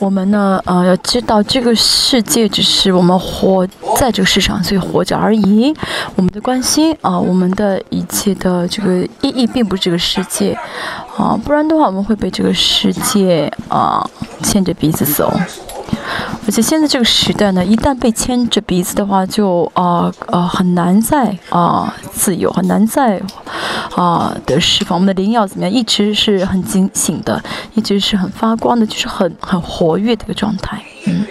我们呢，呃，要知道这个世界只是我们活在这个世上，所以活着而已。我们的关心啊，我们的一切的这个意义，并不是这个世界啊，不然的话，我们会被这个世界啊牵着鼻子走。而且现在这个时代呢，一旦被牵着鼻子的话，就啊呃很难再啊自由，很难再啊的释放。我们的灵要怎么样？一直是很警醒的，一直是很发光的，就是很很活跃的一个状态。嗯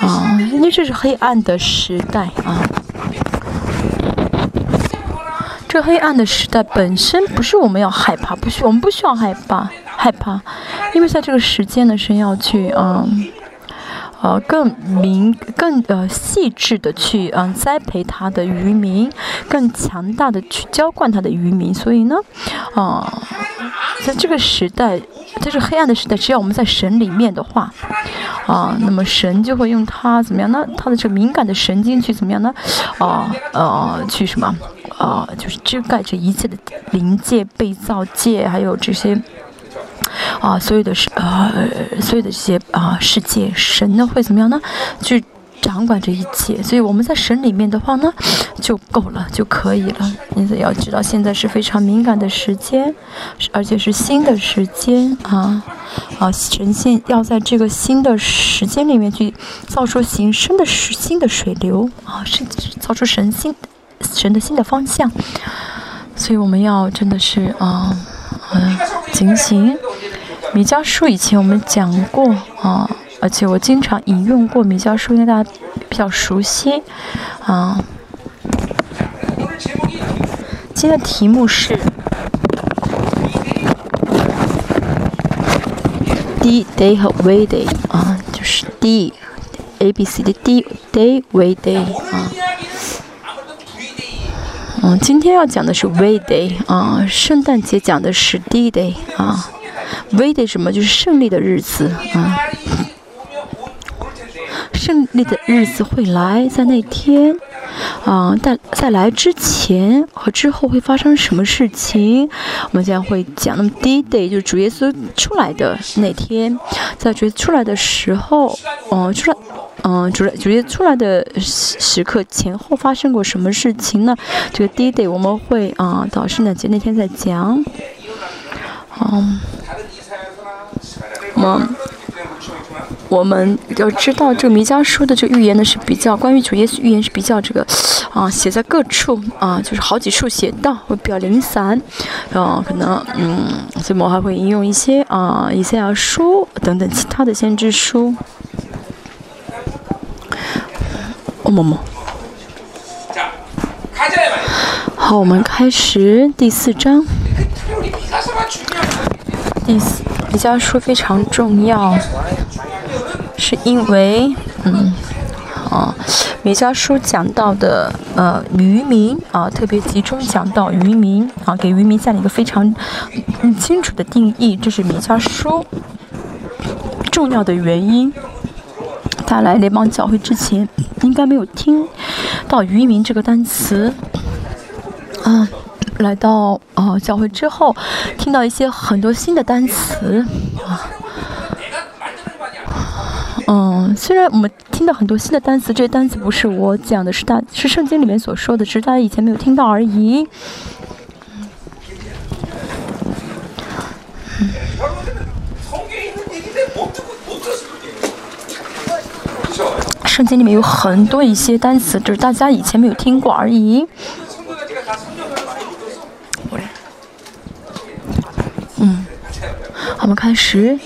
啊，因为这是黑暗的时代啊。这黑暗的时代本身不是我们要害怕，不需我们不需要害怕害怕，因为在这个时间呢，是要去嗯。呃，更明、更呃细致的去嗯栽培他的渔民，更强大的去浇灌他的渔民。所以呢，啊，在这个时代，在这黑暗的时代，只要我们在神里面的话，啊，那么神就会用他怎么样呢？他的这个敏感的神经去怎么样呢？啊呃，去什么？啊，就是遮盖着一切的灵界、被造界，还有这些。啊，所有的世呃，所有的这些啊世界，神呢会怎么样呢？去掌管这一切。所以我们在神里面的话呢，就够了，就可以了。因此要知道，现在是非常敏感的时间，而且是新的时间啊啊！神仙要在这个新的时间里面去造出新生的新的水流啊，是造出神新神的新的方向。所以我们要真的是啊。嗯，警醒。米迦书以前我们讲过啊，而且我经常引用过米迦书，因为大家比较熟悉啊。今天的题目是 D day 和 we day，啊，就是 D A B C 的 D day we day 啊。嗯，今天要讲的是 V Day 啊，圣诞节讲的是 D Day 啊，V Day 什么？就是胜利的日子啊，胜利的日子会来，在那天啊，在在来之前和之后会发生什么事情？我们将会讲。那么第一 Day 就是主耶稣出来的那天，在主耶稣出来的时候，哦，出来。嗯，主主耶稣出来的时时刻前后发生过什么事情呢？这个第一 day 我们会啊，到圣诞节那天再讲。嗯，我们我们要知道这个弥迦书的这个预言呢是比较关于主耶稣预言是比较这个啊写在各处啊，就是好几处写到会比较零散，然后可能嗯，所以我还会引用一些啊以赛亚书等等其他的先知书。哦么么，好，我们开始第四章。第四，比较说非常重要，是因为，嗯，啊，米迦书讲到的，呃，渔民啊，特别集中讲到渔民啊，给渔民下了一个非常清楚的定义，这是米迦书重要的原因。他来联邦教会之前，应该没有听到“渔民”这个单词。啊，来到啊教会之后，听到一些很多新的单词。啊，嗯，虽然我们听到很多新的单词，这些单词不是我讲的，是大是圣经里面所说的，只是大家以前没有听到而已。圣经里面有很多一些单词，就是大家以前没有听过而已。嗯，我们开始。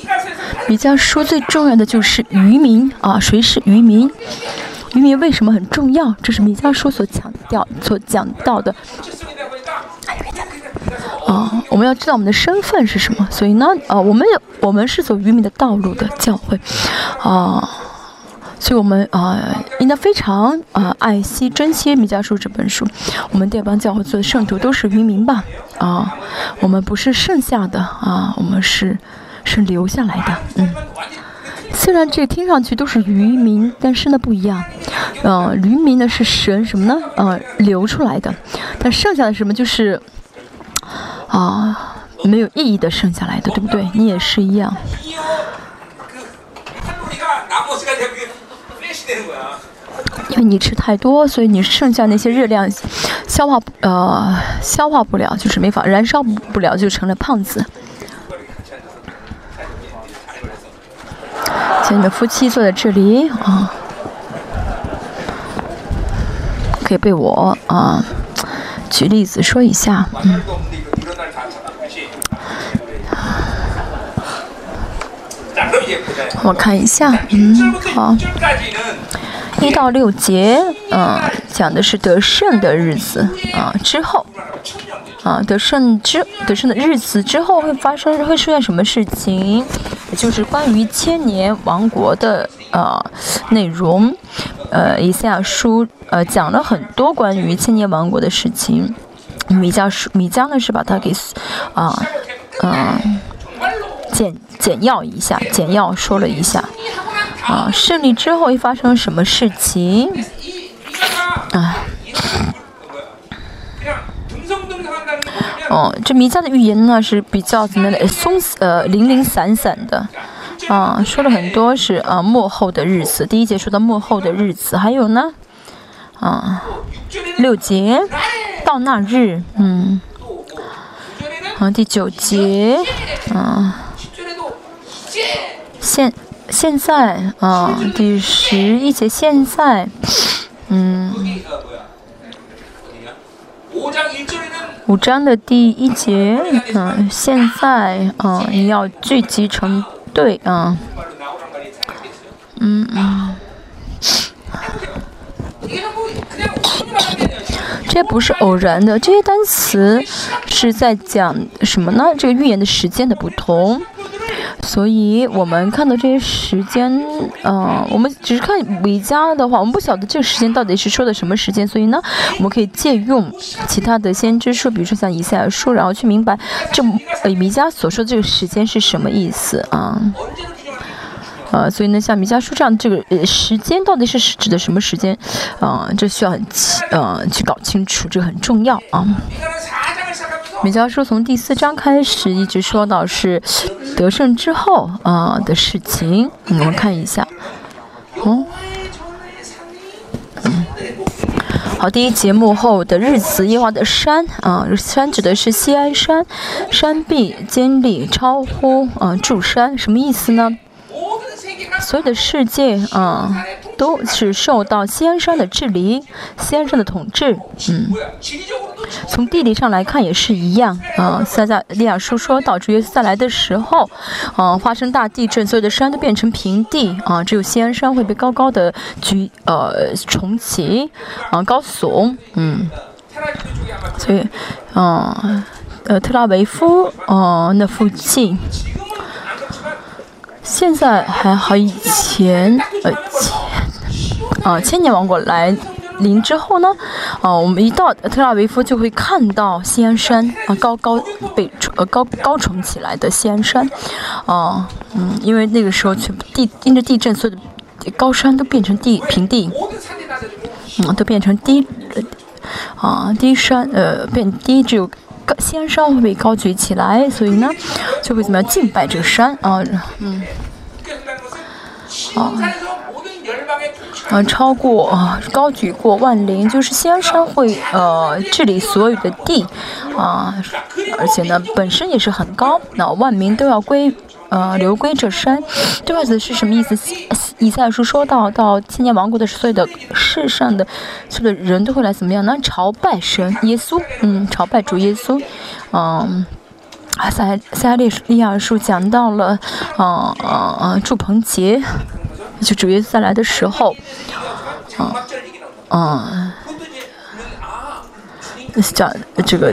比较说最重要的就是渔民啊，谁是渔民？渔民为什么很重要？这是米迦书所强调、所讲到的。啊，我们要知道我们的身份是什么。所以呢，啊，我们我们是走渔民的道路的教会，啊。所以我们啊，应该非常啊爱惜、珍惜《米迦书》这本书。我们这帮教会做的圣徒都是渔民吧？啊，我们不是剩下的啊，我们是是留下来的。嗯，虽然这听上去都是渔民，但是呢不一样。嗯，渔民呢是神什么呢？呃，留出来的。但剩下的什么就是啊没有意义的剩下来的，对不对？你也是一样。因为你吃太多，所以你剩下那些热量消化呃消化不了，就是没法燃烧不了，就成了胖子。请你们夫妻坐在这里啊，可以被我啊举例子说一下，嗯。我看一下，嗯，好。一到六节，嗯，讲的是得胜的日子，啊，之后，啊，得胜之得胜的日子之后会发生会出现什么事情？也就是关于千年王国的呃内容，呃，以赛亚书呃讲了很多关于千年王国的事情。米迦书米迦呢是把它给啊嗯简简要一下，简要说了一下。啊，胜利之后会发生什么事情？啊，哦，这弥迦的预言呢是比较怎么的？松呃零零散散的，啊，说了很多是啊幕后的日子。第一节说到幕后的日子，还有呢，啊，六节到那日，嗯，啊第九节，啊，现。现在啊，第十一节现在，嗯，五章的第一节，嗯，现在啊，你要聚集成队啊，嗯嗯，这不是偶然的，这些单词是在讲什么呢？这个预言的时间的不同。所以我们看到这些时间，嗯，我们只是看维加的话，我们不晓得这个时间到底是说的什么时间。所以呢，我们可以借用其他的先知书，比如说像以赛亚书，然后去明白这呃弥迦所说的这个时间是什么意思啊？呃，所以呢，像米迦书这样这个呃时间到底是指的什么时间？啊，这需要很呃去搞清楚，这个很重要啊。米迦书从第四章开始，一直说到是得胜之后啊的事情。我们看一下，哦，嗯，好，第一节幕后的日子，耶华的山啊，山指的是西安山，山壁坚立，超乎啊柱山，什么意思呢？所有的世界啊，都是受到西安山的治理，西安山的统治，嗯。从地理上来看也是一样啊。塞在利亚书说到，主耶稣再来的时候，啊，发生大地震，所有的山都变成平地啊，只有西安山会被高高的举呃重起啊，高耸，嗯。所以，啊，呃，特拉维夫啊那附近，现在还好，以前呃千啊千年王国来。临之后呢，啊，我们一到特拉维夫就会看到西安山啊，高高被呃高高耸起来的西安山，啊，嗯，因为那个时候全地因着地震，所有的高山都变成地平地，嗯，都变成低，啊低山呃变低，只有西安山会被高举起来，所以呢，就会怎么样敬拜这个山啊，嗯，啊。嗯，超过啊，高举过万灵，就是西安山会呃治理所有的地，啊，而且呢本身也是很高，那万民都要归呃流归这山，这句子是什么意思？以赛亚书说到到千年王国的所有的世上的所有的人都会来怎么样呢？朝拜神耶稣，嗯，朝拜主耶稣，嗯，啊赛赛利利亚书讲到了，嗯嗯嗯，祝棚节。就主耶稣再来的时候，啊，啊，讲这个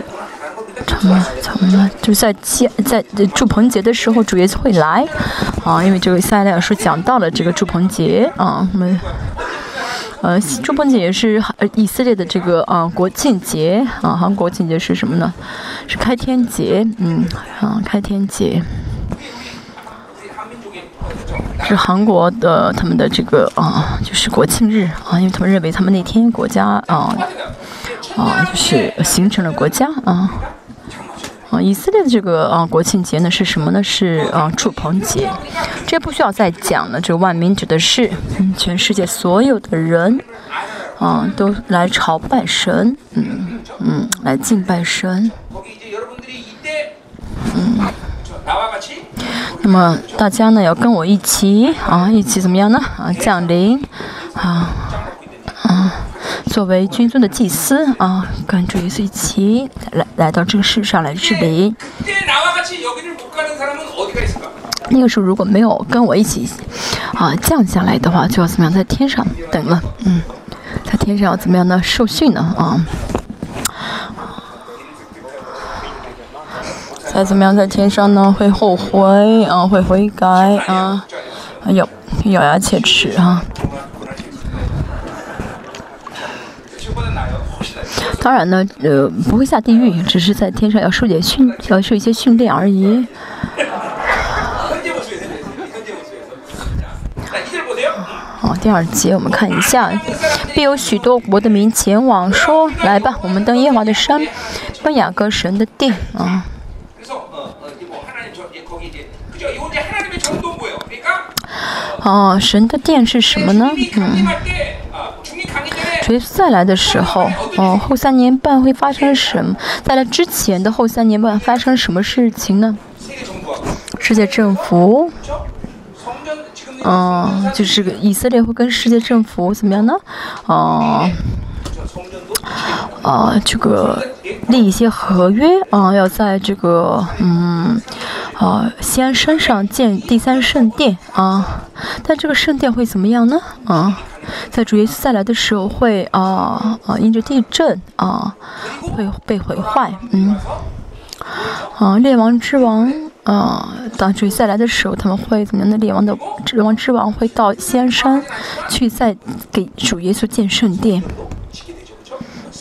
什么什么，就在接在祝棚节的时候，主耶稣会来，啊，因为这个撒利亚书讲到了这个祝棚节，啊，我们，呃，祝棚节也是以色列的这个啊国庆节，啊，韩国庆节是什么呢？是开天节，嗯，啊，开天节。是韩国的他们的这个啊，就是国庆日啊，因为他们认为他们那天国家啊啊，就是形成了国家啊啊，以色列的这个啊国庆节呢是什么呢？是啊祝棚节，这不需要再讲了。这万民指的是全世界所有的人啊都来朝拜神，嗯嗯来敬拜神。嗯，那么大家呢要跟我一起啊一起怎么样呢？啊降临啊啊。作为君尊的祭司啊，跟主耶稣一起来来到这个世上来治理。那个时候如果没有跟我一起啊降下来的话，就要怎么样在天上等了？嗯，在天上要怎么样呢？受训呢？啊，再怎么样在天上呢？会后悔啊，会悔改啊，咬咬牙切齿啊。当然呢，呃，不会下地狱，只是在天上要受点训，要受一些训练而已。好，第二节我们看一下，必有许多国的民前往，说：“来吧，我们登耶华的山，奔雅各神的殿啊。”哦，神的殿是什么呢？嗯。主耶稣再来的时候，哦，后三年半会发生什么？在来之前的后三年半发生什么事情呢？世界政府，嗯，就是以色列会跟世界政府怎么样呢？哦，啊，这个立一些合约啊，要在这个嗯。啊，西安山上建第三圣殿啊，但这个圣殿会怎么样呢？啊，在主耶稣再来的时候会啊啊，因着地震啊，会被毁坏。嗯，啊，列王之王啊，当主再来的时候，他们会怎么样的？列王的列王之王会到西安山去再给主耶稣建圣殿。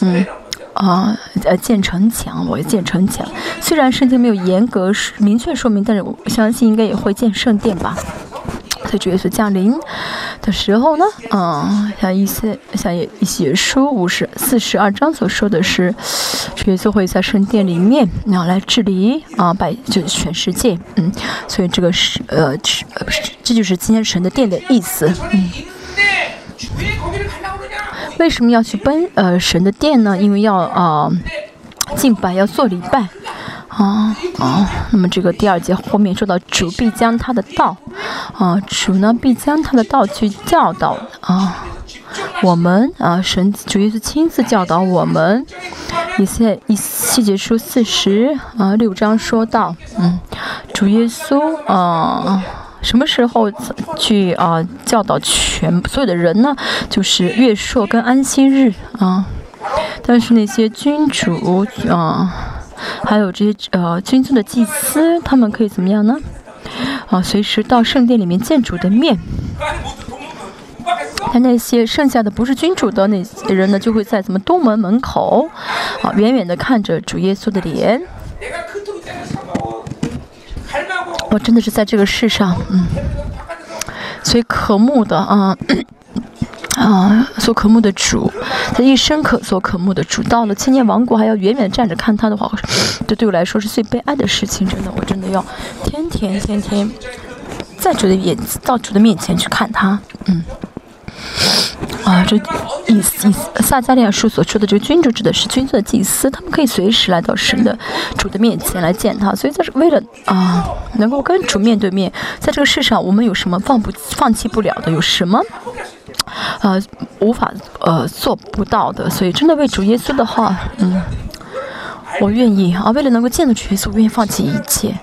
嗯。啊，呃，建城墙，我要建城墙。虽然圣经没有严格明确说明，但是我相信应该也会建圣殿吧。在主耶稣降临的时候呢，嗯，像一些像一些书五十四十二章所说的是，主耶稣会在圣殿里面然后来治理啊，百就全世界，嗯，所以这个是呃，呃，这就是今天神的殿的意思，嗯。为什么要去奔呃神的殿呢？因为要啊敬拜，要做礼拜啊啊。那么这个第二节后面说到主必将他的道啊，主呢必将他的道去教导啊我们啊神主耶稣亲自教导我们。以赛以细节书四十啊六章说到嗯主耶稣啊。什么时候去啊教导全所有的人呢？就是月朔跟安息日啊。但是那些君主啊，还有这些呃君尊的祭司，他们可以怎么样呢？啊，随时到圣殿里面见主的面。他那些剩下的不是君主的那些人呢，就会在怎么东门门口啊，远远的看着主耶稣的脸。我真的是在这个世上，嗯，所以渴慕的啊，啊，所渴慕的主，他一生可所渴慕的主，到了千年王国还要远远站着看他的话，这对我来说是最悲哀的事情。真的，我真的要天天天天在主的眼到主的面前去看他，嗯。啊，这以以撒加利亚书所说的这个君主指的是君尊的祭司，他们可以随时来到神的主的面前来见他，所以这是为了啊，能够跟主面对面。在这个世上，我们有什么放不放弃不了的？有什么呃无法呃做不到的？所以真的为主耶稣的话，嗯，我愿意啊，为了能够见到主耶稣，我愿意放弃一切。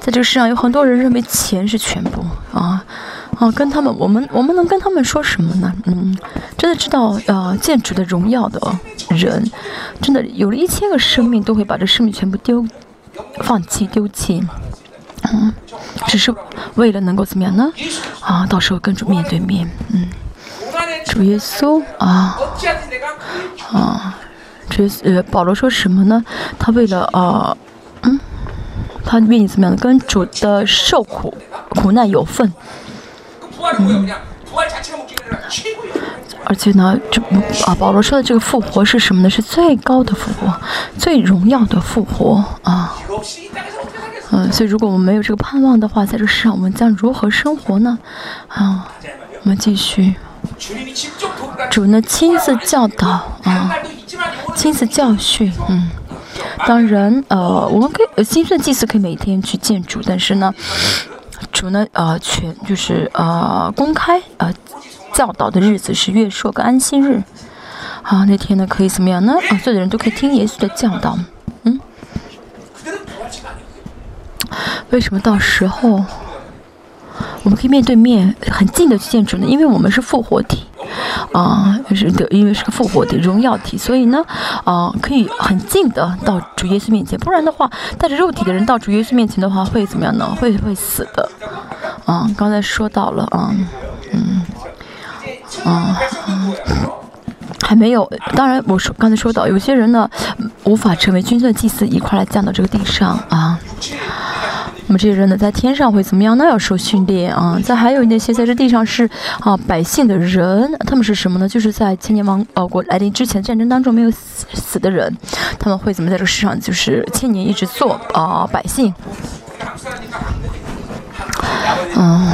在这个世上，有很多人认为钱是全部啊。哦，跟他们，我们我们能跟他们说什么呢？嗯，真的知道呃建筑的荣耀的人，真的有了一千个生命，都会把这生命全部丢，放弃丢弃，嗯，只是为了能够怎么样呢？啊，到时候跟主面对面，嗯，主耶稣啊啊，这呃保罗说什么呢？他为了啊，嗯，他愿意怎么样跟主的受苦苦难有份。嗯，而且呢，这啊，保罗说的这个复活是什么呢？是最高的复活，最荣耀的复活啊。嗯，所以如果我们没有这个盼望的话，在这世上我们将如何生活呢？啊，我们继续。主呢亲自教导啊，亲自教训。嗯，当然，呃，我们可以呃新生祭祀可以每天去见主，但是呢，什么呢，呃，全就是呃公开呃教导的日子是月朔跟安息日。好，那天呢可以怎么样呢？啊，所有的人都可以听耶稣的教导。嗯。为什么到时候我们可以面对面很近的去见主呢？因为我们是复活体，啊，是的，因为是个复活体、荣耀体，所以呢，啊，可以很近的到主耶稣面前。不然的话，带着肉体的人到主耶稣面前的话，会怎么样呢？会会死的。啊，刚才说到了啊，嗯，啊，还没有。当然，我说刚才说到，有些人呢无法成为君尊祭司，一块来降到这个地上啊。我们这些人呢，在天上会怎么样呢？要受训练啊！再还有那些在这地上是啊百姓的人，他们是什么呢？就是在千年王呃国来临之前战争当中没有死死的人，他们会怎么在这个世上就是千年一直做啊百姓？嗯。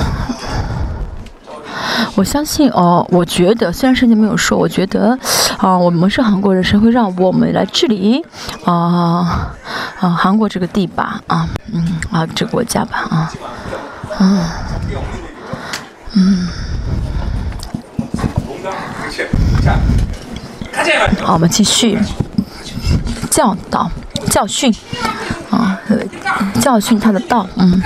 我相信哦，我觉得虽然圣经没有说，我觉得啊，我们是韩国人，神会让我们来治理啊啊韩国这个地吧啊嗯啊这个国家吧啊嗯嗯。好，我们继续教导教训啊教训他的道嗯。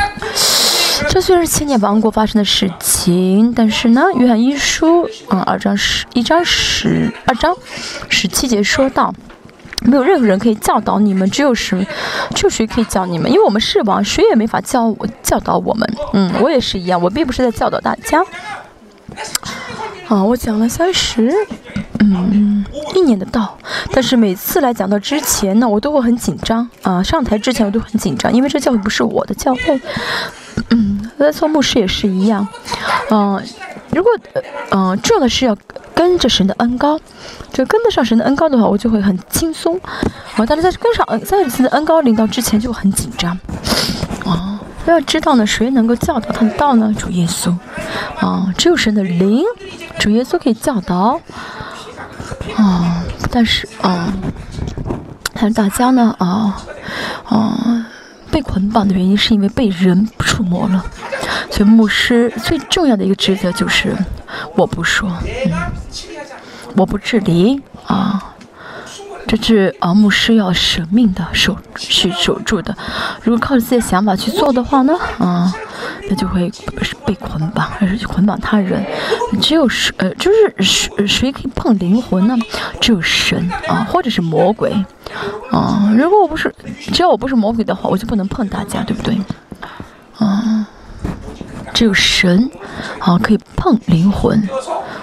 这虽然是千年王国发生的事情，但是呢，约翰一书，嗯，二章十一章十二章十七节说到，没有任何人可以教导你们，只有谁，只有谁可以教你们，因为我们是王，谁也没法教我教导我们。嗯，我也是一样，我并不是在教导大家。啊，我讲了三十，嗯，一年的道，但是每次来讲到之前呢，我都会很紧张啊，上台之前我都很紧张，因为这教会不是我的教会。嗯，在做牧师也是一样，嗯，如果嗯重要的是要跟着神的恩高，就跟得上神的恩高的话，我就会很轻松。啊，但是在跟上在神的恩高领导之前就很紧张。啊，要知道呢，谁能够教导他的道呢？主耶稣。啊，只有神的灵，主耶稣可以教导。啊，但是啊，还有大家呢？啊，啊。被捆绑的原因是因为被人触摸了，所以牧师最重要的一个职责就是我不说，嗯，我不治理啊，这是啊牧师要舍命的守去守住的。如果靠着自己的想法去做的话呢，啊，那就会被捆绑，还是去捆绑他人。只有是呃，就是谁谁可以碰灵魂呢？只有神啊，或者是魔鬼。啊，如果我不是，只要我不是魔鬼的话，我就不能碰大家，对不对？啊，只有神啊可以碰灵魂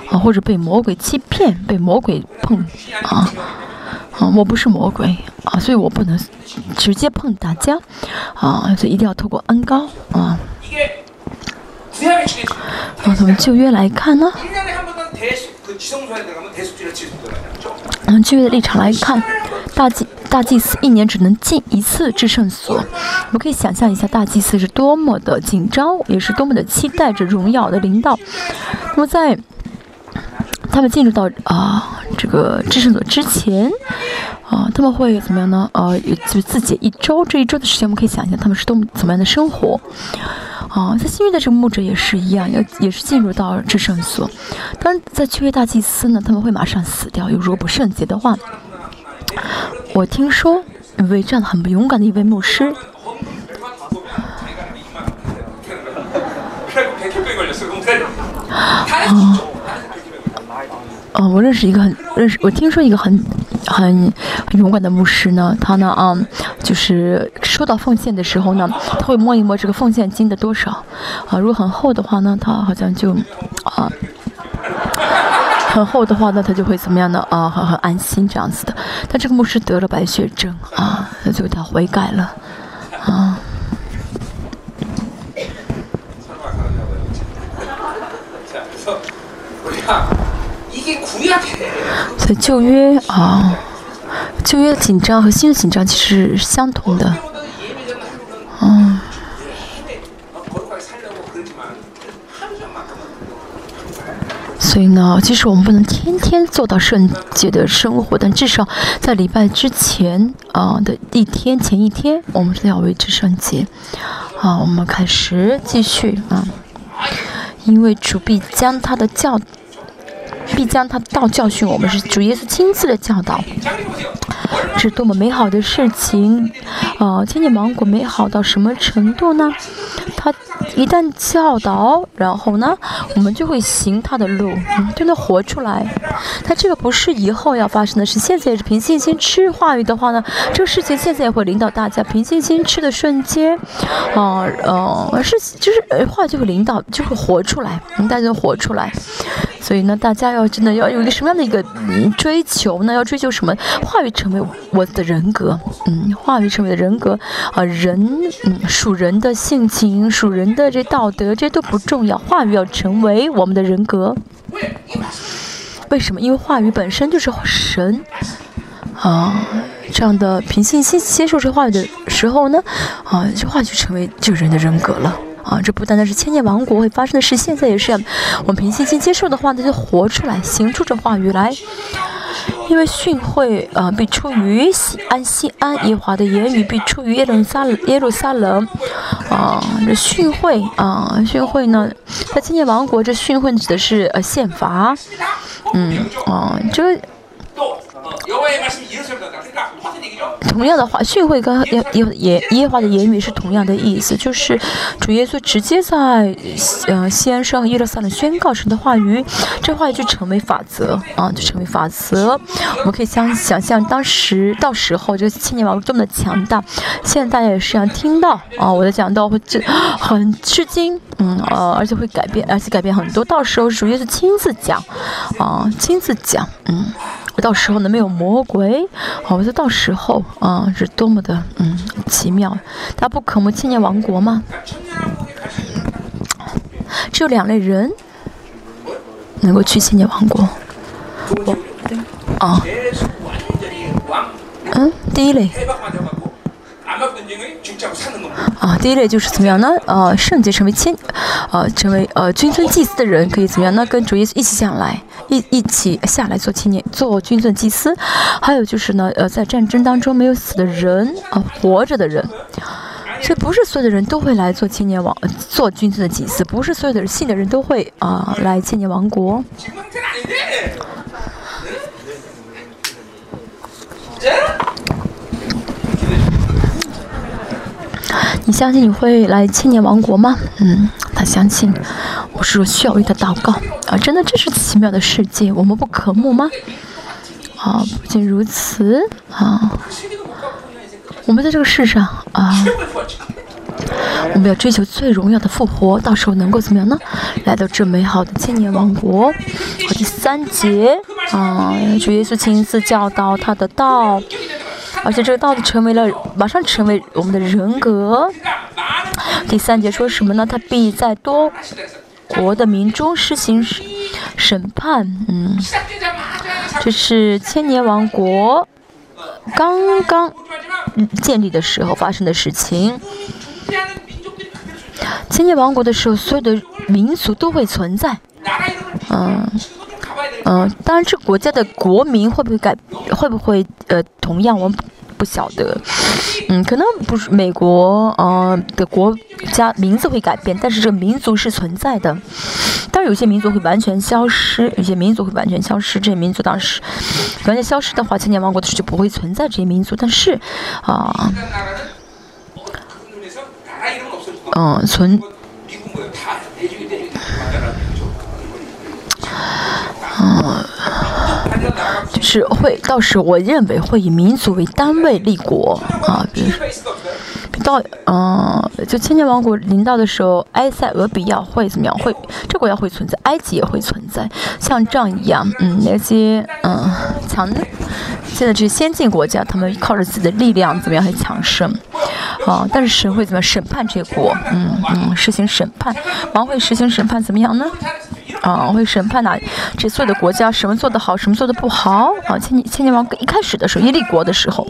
啊，或者被魔鬼欺骗，被魔鬼碰啊啊，我不是魔鬼啊，所以我不能直接碰大家啊，所以一定要透过恩高啊。从旧约来看呢，从旧约的立场来看。大祭大祭司一年只能进一次至圣所，我们可以想象一下大祭司是多么的紧张，也是多么的期待着荣耀的领导。那么在他们进入到啊这个至圣所之前，啊他们会怎么样呢？呃，就自己一周这一周的时间，我们可以想一下他们是多么怎么样的生活。啊，在新约的这个牧者也是一样，要也是进入到至圣所。当然，在区约大祭司呢，他们会马上死掉，如果不圣洁的话。我听说一位这样很勇敢的一位牧师，啊，我认识一个很认识，我听说一个很很很勇敢的牧师呢，他呢啊，就是收到奉献的时候呢，他会摸一摸这个奉献金的多少，啊，如果很厚的话呢，他好像就啊。很厚的话，那他就会怎么样呢？啊，很很安心这样子的。但这个牧师得了白血症啊，那就他悔改了啊。所以旧约啊，旧约的紧张和新的紧张其实是相同的，嗯。所以呢，其实我们不能天天做到圣洁的生活，但至少在礼拜之前啊的一天前一天，我们是要维持圣洁。好，我们开始继续啊，因为主必将他的教。必将他道教训我们，是主耶稣亲自的教导，是多么美好的事情！啊，千年芒果美好到什么程度呢？他一旦教导，然后呢，我们就会行他的路，嗯，就能活出来。他这个不是以后要发生的事，现在也是凭信心吃话语的话呢，这个事情现在也会领导大家凭信心吃的瞬间，啊，呃，是就是话就会领导，就会活出来，大家就活出来。所以呢，大家要真的要有一个什么样的一个追求呢？要追求什么？话语成为我的人格，嗯，话语成为的人格啊，人，嗯，属人的性情，属人的这道德，这都不重要。话语要成为我们的人格。为什么？因为话语本身就是神啊，这样的平信心接受这话语的时候呢，啊，这话就成为这人的人格了。啊，这不单单是千年王国会发生的事，现在也是。我们凭信心接受的话，那就活出来，行出这话语来。因为训会啊，必出于西安，西安耶华的言语必出于耶路撒耶路撒冷。啊，这训会啊，训会呢，在千年王国，这训会指的是呃宪法。嗯，啊，这。同样的话，训会跟耶耶耶耶华的言语是同样的意思，就是主耶稣直接在嗯西安上耶路撒冷宣告神的话语，这话语就成为法则啊，就成为法则。我们可以想想象当时到时候这个千年王这么的强大，现在大家也是要听到啊，我的讲道会这很吃惊，嗯呃，而且会改变，而且改变很多。到时候主耶稣亲自讲啊，亲自讲，嗯。到时候呢，没有魔鬼，好，我说到时候啊，是多么的嗯奇妙。他不渴慕千年王国吗？只有两类人能够去千年王国。啊，嗯，第一类。啊，第一类就是怎么样呢？呃，圣洁成为千，呃，成为呃君尊祭司的人可以怎么样呢？跟主耶稣一起下来，一一起下来做千年做君尊祭司。还有就是呢，呃，在战争当中没有死的人啊，活着的人。所以不是所有的人都会来做千年王，做君尊的祭司。不是所有的信的人都会啊来千年王国。你相信你会来千年王国吗？嗯，他相信。我是说需要为他祷告啊！真的，这是奇妙的世界，我们不渴慕吗？啊，不仅如此啊，我们在这个世上啊，我们要追求最荣耀的复活，到时候能够怎么样呢？来到这美好的千年王国。好第三节啊，主耶稣亲自教导他的道。而且这个道子成为了，马上成为我们的人格。第三节说什么呢？他必在多国的民中施行审判。嗯，这是千年王国刚刚建立的时候发生的事情。千年王国的时候，所有的民族都会存在。嗯。嗯，当然，这国家的国民会不会改，会不会呃，同样我们不晓得。嗯，可能不是美国呃的国家名字会改变，但是这个民族是存在的。当然，有些民族会完全消失，有些民族会完全消失。这些民族当时完全消失的话，千年王国的时候就不会存在这些民族。但是啊，嗯，存。Oh. 就是会，到时我认为会以民族为单位立国啊，比如到嗯，就千年王国临到的时候，埃塞俄比亚会怎么样？会这国家会存在，埃及也会存在，像这样一样，嗯，那些嗯强，现在这些先进国家，他们靠着自己的力量怎么样很强盛？啊，但是神会怎么审判这些国？嗯嗯，实行审判，王会实行审判，怎么样呢？啊，会审判哪这所有的国家，什么做得好，什么做得不好？啊，千年千年王一开始的时候，耶利国的时候，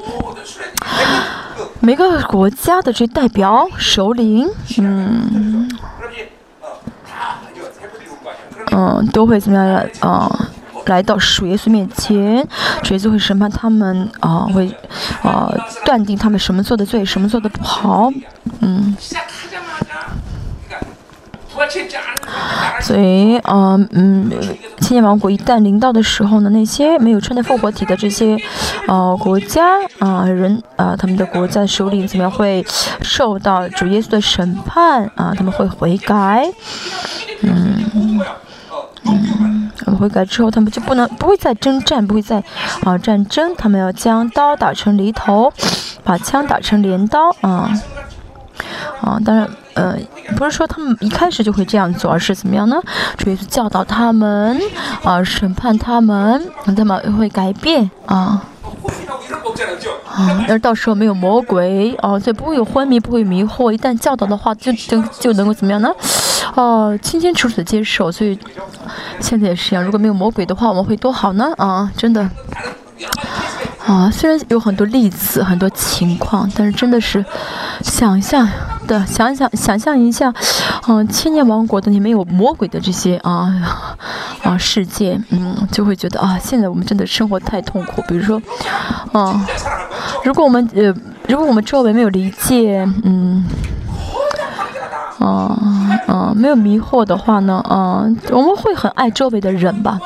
每个国家的这代表首领，嗯。嗯，都会怎么样来啊？来到主耶稣面前，主耶稣会审判他们啊，会啊断定他们什么做的对，什么做的不好。嗯。所以啊，嗯，千年王国一旦临到的时候呢，那些没有穿戴复活体的这些呃国家啊人啊，他们的国家首领怎么样会受到主耶稣的审判啊？他们会悔改。嗯。嗯，悔改之后，他们就不能不会再征战，不会再啊战争。他们要将刀打成犁头，把枪打成镰刀啊啊！当然，呃，不是说他们一开始就会这样做，而是怎么样呢？主要是教导他们啊，审判他们，他们会改变啊啊！要是到时候没有魔鬼啊，所以不会有昏迷，不会迷惑。一旦教导的话，就就就能够怎么样呢？哦，清清楚楚的接受，所以现在也是一样。如果没有魔鬼的话，我们会多好呢？啊，真的。啊，虽然有很多例子、很多情况，但是真的是想象的，想想想象一下，嗯，千年王国的里面有魔鬼的这些啊啊世界，嗯，就会觉得啊，现在我们真的生活太痛苦。比如说，啊，如果我们呃，如果我们周围没有离界，嗯。嗯嗯，没有迷惑的话呢，嗯，我们会很爱周围的人吧，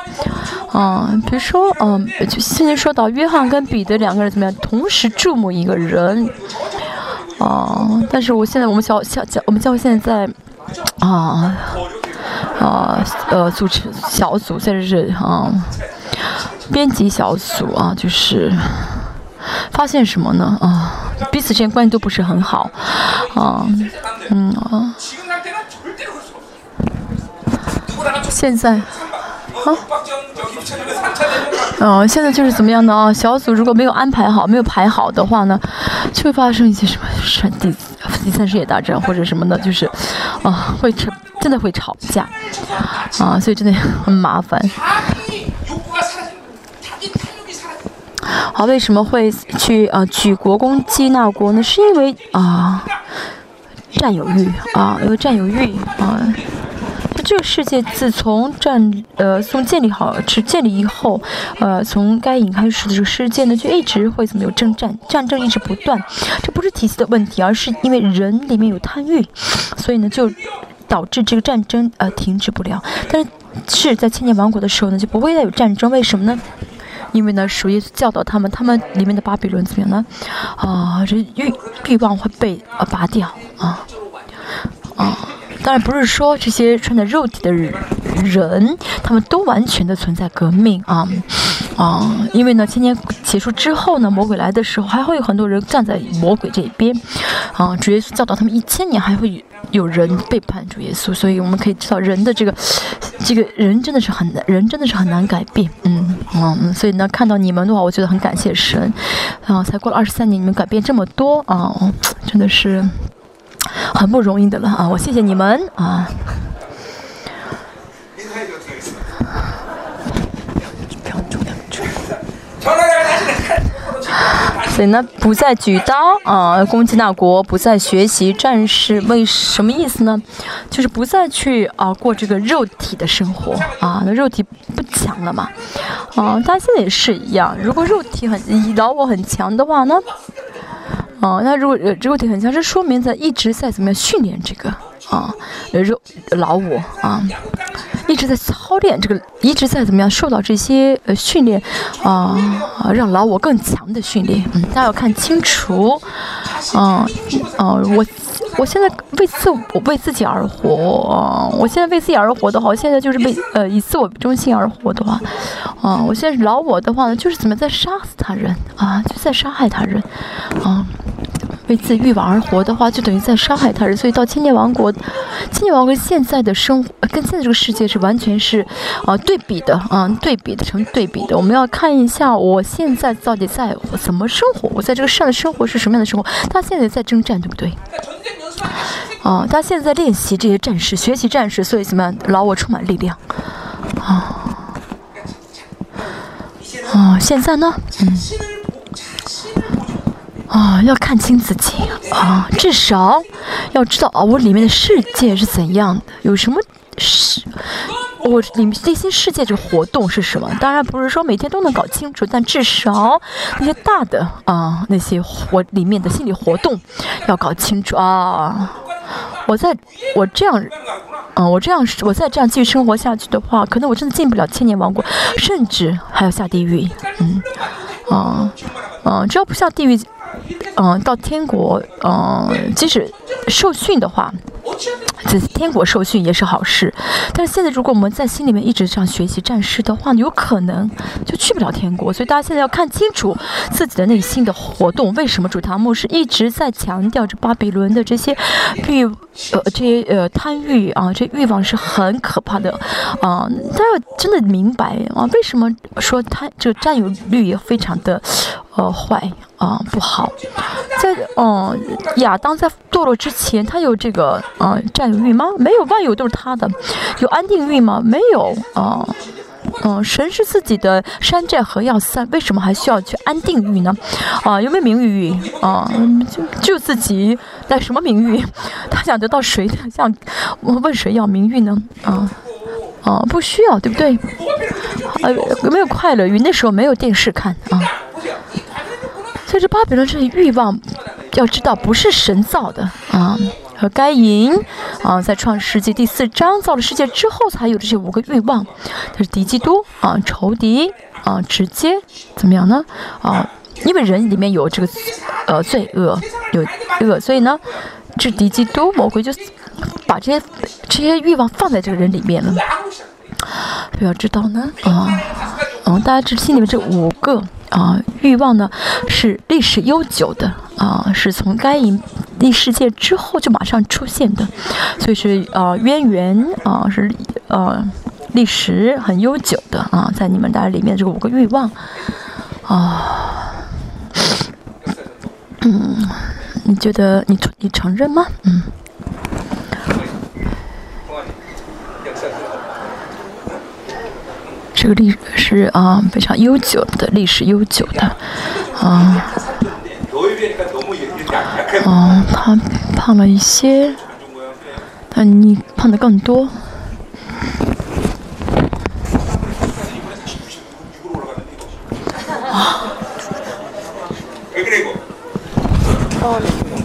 嗯，比如说，嗯，就现在说到约翰跟彼得两个人怎么样，同时注目一个人，啊，但是我现在我们小小教我们教会现在，啊啊呃组织小组，现在是啊编辑小组啊，就是发现什么呢？啊，彼此之间关系都不是很好，啊。嗯啊，现在，嗯，现在就是怎么样的啊？小组如果没有安排好，没有排好的话呢，就会发生一些什么第第三世界大战或者什么的，就是，啊，会吵，真的会吵架，啊，所以真的很麻烦。好，为什么会去啊举国攻击那国呢？是因为啊。占有欲啊，因为占有欲啊，这个世界自从战呃从建立好是建立以后，呃从该隐开始的这个世界呢，就一直会怎么有征战，战争一直不断，这不是体系的问题，而是因为人里面有贪欲，所以呢就导致这个战争呃停止不了。但是是在千年王国的时候呢，就不会再有战争，为什么呢？因为呢，属于教导他们，他们里面的巴比伦怎么样呢？啊，这欲欲望会被呃拔掉啊啊。当然不是说这些穿着肉体的人，他们都完全的存在革命啊啊！因为呢，千年结束之后呢，魔鬼来的时候，还会有很多人站在魔鬼这边啊。主耶稣教导他们一千年，还会有人背叛主耶稣，所以我们可以知道人的这个这个人真的是很难，人真的是很难改变。嗯嗯，所以呢，看到你们的话，我觉得很感谢神啊！才过了二十三年，你们改变这么多啊，真的是。很不容易的了啊！我谢谢你们啊。所以呢，不再举刀啊攻击那国，不再学习战士，为什么意思呢？就是不再去啊过这个肉体的生活啊，那肉体不强了嘛啊，大家现在也是一样，如果肉体很老我很强的话呢？哦，那如果呃肉体很强，这说明在一直在怎么样训练这个啊，肉老五啊，一直在操练这个，一直在怎么样受到这些呃训练啊，让老五更强的训练。嗯，大家要看清楚。嗯，嗯，我我现在为自我为自己而活，我现在为自己而活的话，我现在就是为呃以自我中心而活的话，啊，我现在老我的话呢，就是怎么在杀死他人啊，就在杀害他人，啊。为自己欲望而活的话，就等于在伤害他人。所以到千年王国，千年王国现在的生活跟现在这个世界是完全是啊对比的啊对比的成对比的。我们要看一下我现在到底在怎么生活，我在这个世上的生活是什么样的生活。他现在在征战，对不对？啊，他现在在练习这些战士，学习战士，所以怎么样，老我充满力量啊啊！现在呢，嗯。啊，要看清自己啊，至少要知道啊，我里面的世界是怎样的，有什么是，我里面内心世界这活动是什么？当然不是说每天都能搞清楚，但至少那些大的啊，那些活里面的心理活动要搞清楚啊。我在我这样，嗯，我这样我再这样继续生活下去的话，可能我真的进不了千年王国，甚至还要下地狱。嗯，啊，嗯，只要不下地狱。嗯，到天国，嗯，即使受训的话。在天国受训也是好事，但是现在如果我们在心里面一直这样学习战士的话，有可能就去不了天国。所以大家现在要看清楚自己的内心的活动。为什么主堂牧师一直在强调着巴比伦的这些欲，呃，这些呃贪欲啊，这欲望是很可怕的啊！大家真的明白啊，为什么说他这个占有欲也非常的呃坏啊，不好。在嗯，亚当在堕落之前，他有这个。啊，占有欲吗？没有，万有都是他的。有安定欲吗？没有。啊，嗯，神是自己的山寨和要塞，为什么还需要去安定欲呢？啊，有没有名誉欲？啊，就就自己那什么名誉？他想得到谁的？想问谁要名誉呢？啊，啊，不需要，对不对？呃，有没有快乐欲？那时候没有电视看啊。所以这巴比伦这些欲望，要知道不是神造的啊。和该隐啊，在创世纪第四章造了世界之后，才有这些五个欲望。它是敌基督啊，仇敌啊，直接怎么样呢？啊，因为人里面有这个呃罪恶，有恶，所以呢，这敌基督魔鬼就把这些这些欲望放在这个人里面了。要知道呢啊，嗯，大家这心里面这五个。啊，欲望呢是历史悠久的啊，是从该隐历世界之后就马上出现的，所以是呃渊源啊是呃历史很悠久的啊，在你们大家里面这五个欲望啊，嗯，你觉得你你承认吗？嗯。这个历史啊，非常悠久的历史，悠久的啊，啊，他胖了一些，但你胖的更多。啊，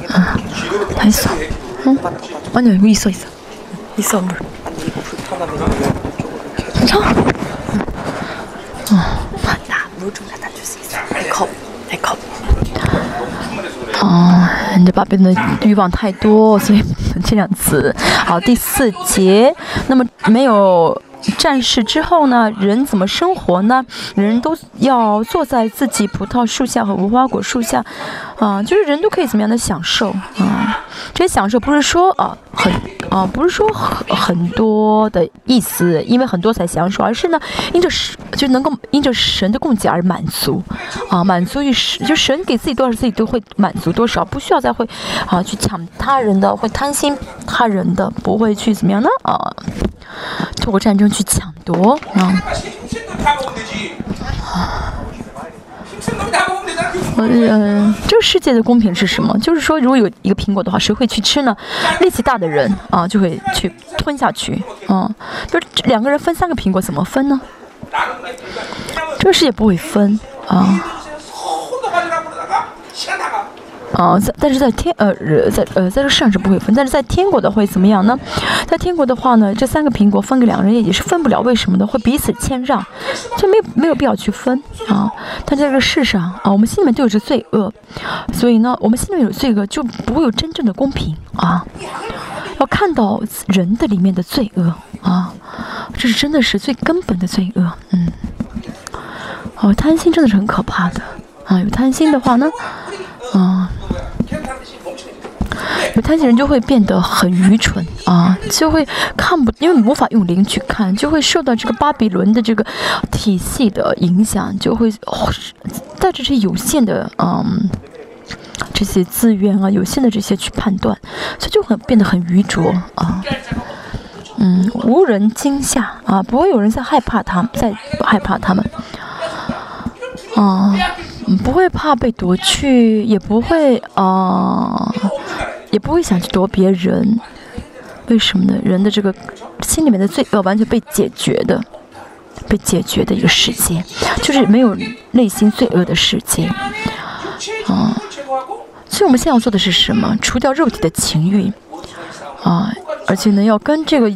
啊，还少，嗯，아니있어있어있어물 哦，你这边的欲望太多，所以这样子。好，第四节，那么没有。战事之后呢，人怎么生活呢？人都要坐在自己葡萄树下和无花果树下，啊，就是人都可以怎么样的享受啊？这些享受不是说啊很啊，不是说很很多的意思，因为很多才享受，而是呢，因着神就能够因着神的供给而满足，啊，满足于神，就神给自己多少，自己都会满足多少，不需要再会啊去抢他人的，会贪心他人的，不会去怎么样呢？啊？透过战争去抢夺啊！嗯，这个世界的公平是什么？就是说，如果有一个苹果的话，谁会去吃呢？力气大的人啊，就会去吞下去。嗯，就是两个人分三个苹果，怎么分呢？这个世界不会分啊。啊，在但是在天呃在呃在这世上是不会分，但是在天国的会怎么样呢？在天国的话呢，这三个苹果分给两个人也是分不了，为什么呢？会彼此谦让，就没有没有必要去分啊。但在这个世上啊，我们心里面都有着罪恶，所以呢，我们心里面有罪恶就不会有真正的公平啊。要看到人的里面的罪恶啊，这是真的是最根本的罪恶，嗯。哦，贪心真的是很可怕的啊，有贪心的话呢。啊，贪心人就会变得很愚蠢啊，就会看不，因为无法用灵去看，就会受到这个巴比伦的这个体系的影响，就会带着这有限的嗯这些资源啊，有限的这些去判断，所以就很变得很愚拙啊。嗯，无人惊吓啊，不会有人在害怕他，在害怕他们，啊，不会怕被夺去，也不会啊，也不会想去夺别人，为什么呢？人的这个心里面的罪恶完全被解决的，被解决的一个世界，就是没有内心罪恶的世界，啊，所以我们现在要做的是什么？除掉肉体的情欲。啊，而且呢，要跟这个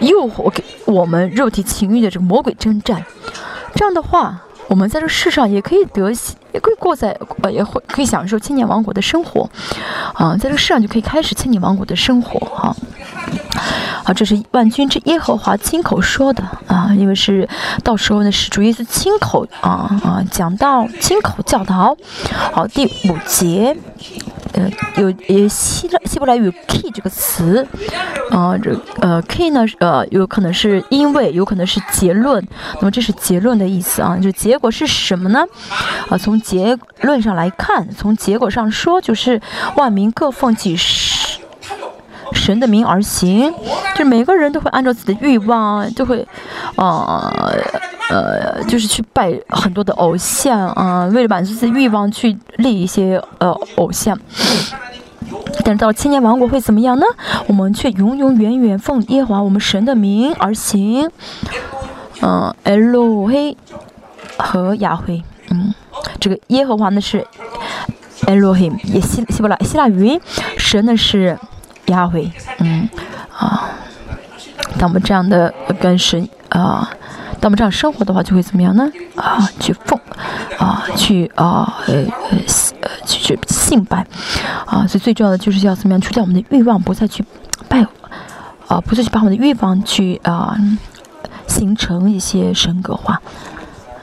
诱惑给我们肉体情欲的这个魔鬼征战，这样的话，我们在这世上也可以得，也可以过在，呃，也会可以享受千年王国的生活，啊，在这个世上就可以开始千年王国的生活，哈，啊，这是万军之耶和华亲口说的，啊，因为是到时候呢是主耶稣亲口啊啊讲到，亲口教导，好，第五节。呃，有呃希腊希伯来语 key 这个词，啊，这呃 key 呢，呃，有可能是因为，有可能是结论，那么这是结论的意思啊，就结果是什么呢？啊，从结论上来看，从结果上说，就是万民各奉己神的名而行，就是每个人都会按照自己的欲望，就会，啊。呃，就是去拜很多的偶像啊，为了满足自己的欲望去立一些呃偶像。但到千年王国会怎么样呢？我们却永永远远奉耶和华我们神的名而行。嗯，L 黑和亚辉，嗯，这个耶和华呢是 L 黑，也希希伯来希腊语，神呢是亚辉，嗯啊，当我们这样的跟神啊。当我们这样生活的话，就会怎么样呢？啊，去奉，啊，去啊，呃呃，去去信拜，啊，所以最重要的就是要怎么样除掉我们的欲望，不再去拜，啊，不再去把我们的欲望去啊，形成一些神格化，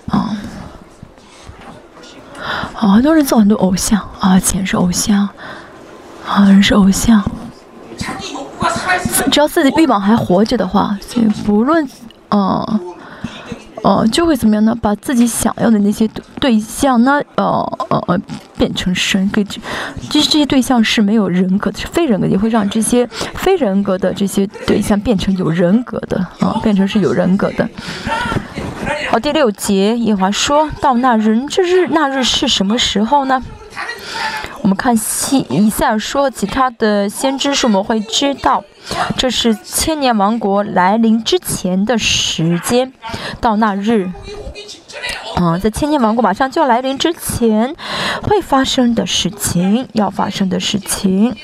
啊，啊，很多人做很多偶像，啊，钱是偶像，啊，人是偶像，只要自己欲望还活着的话，所以不论，啊。哦，就会怎么样呢？把自己想要的那些对象呢，呃呃呃，变成神，给其实这些对象是没有人格的，是非人格，也会让这些非人格的这些对象变成有人格的啊，变成是有人格的。好，第六节，耶华说到那日，这日那日是什么时候呢？我们看西以赛尔说其他的先知书，我们会知道，这是千年王国来临之前的时间，到那日，啊，在千年王国马上就要来临之前，会发生的事情，要发生的事情。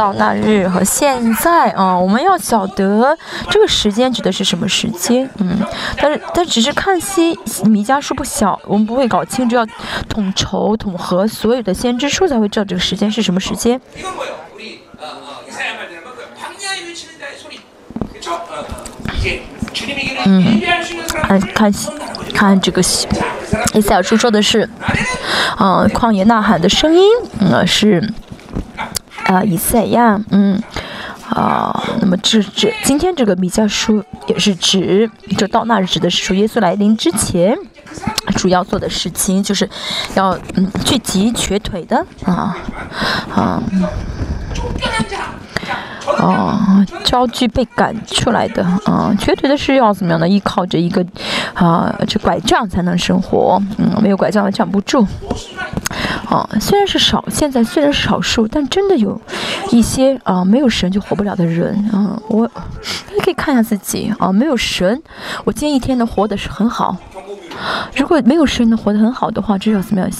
到那日和现在啊，我们要晓得这个时间指的是什么时间？嗯，但是但只是看西米迦书不小，我们不会搞清，楚，要统筹统合所有的先知书才会知道这个时间是什么时间。嗯，看看看这个以赛亚书说的是，嗯，旷野呐喊的声音，嗯，是。啊，以赛亚，嗯，啊，那么这这今天这个比较书也是指，就到那日指的是说耶稣来临之前，主要做的事情就是要嗯聚集瘸腿的啊，啊。哦，焦距被赶出来的啊，瘸腿的是要怎么样呢？依靠着一个啊，这拐杖才能生活。嗯，没有拐杖的站不住。啊，虽然是少，现在虽然是少数，但真的有一些啊，没有神就活不了的人啊。我你可以看一下自己啊，没有神，我今天一天能活的是很好。如果没有神能活得很好的话，这要怎么样？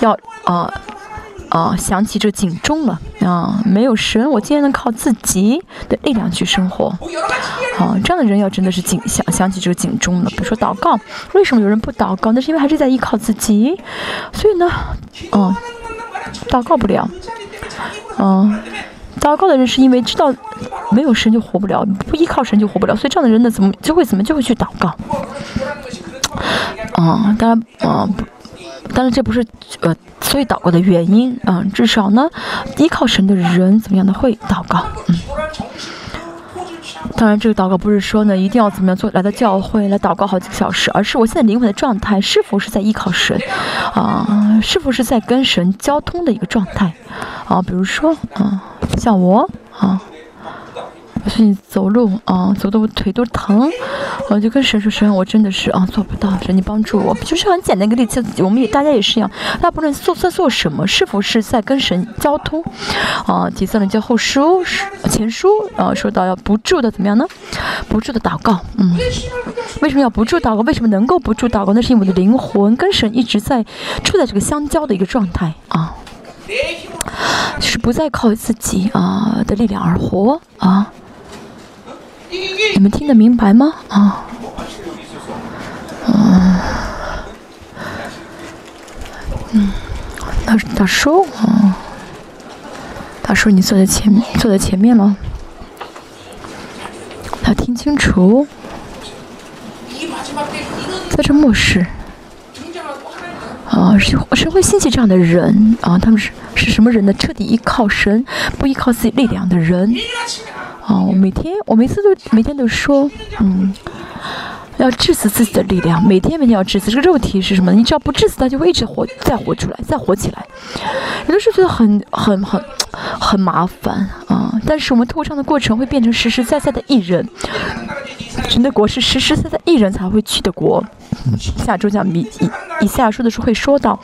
要啊。啊，想起这警钟了啊！没有神，我竟然能靠自己的力量去生活。啊，这样的人要真的是警想想起这个警钟了。比如说祷告，为什么有人不祷告？那是因为还是在依靠自己。所以呢，嗯，祷告不了。嗯，祷告的人是因为知道没有神就活不了，不依靠神就活不了。所以这样的人呢，怎么就会怎么就会去祷告？啊，当然啊。当然这不是呃所以祷告的原因啊，至少呢，依靠神的人怎么样的会祷告，嗯。当然，这个祷告不是说呢，一定要怎么样做来到教会来祷告好几个小时，而是我现在灵魂的状态是否是在依靠神，啊，是否是在跟神交通的一个状态，啊，比如说，啊，像我，啊。我说你走路啊，走的我腿都疼，我就跟神说：“神，我真的是啊，做不到，神你帮助我。”就是很简单一个例子，我们也大家也是一样，大不论做在做什么，是否是在跟神交通啊？提圣人叫后书前书啊，说到要不住的怎么样呢？不住的祷告，嗯，为什么要不住祷告？为什么能够不住祷告？那是因为我的灵魂跟神一直在处在这个相交的一个状态啊，就是不再靠自己啊的力量而活啊。你们听得明白吗？啊，嗯，嗯，大大叔啊，大叔，你坐在前坐在前面了，要听清楚，在这末世，啊，是是会兴起这样的人。啊，他们是是什么人呢？彻底依靠神，不依靠自己力量的人。哦，我每天，我每次都每天都说，嗯，要致死自己的力量，每天每天要致死。这个肉体是什么？你只要不致死，它就会一直活，再活出来，再活起来。有的时候觉得很很很很麻烦啊，但是我们透过这样的过程，会变成实实在在的艺人。神的国是实实在在一人才会去的国。下周讲以以以赛亚书的时候会说到，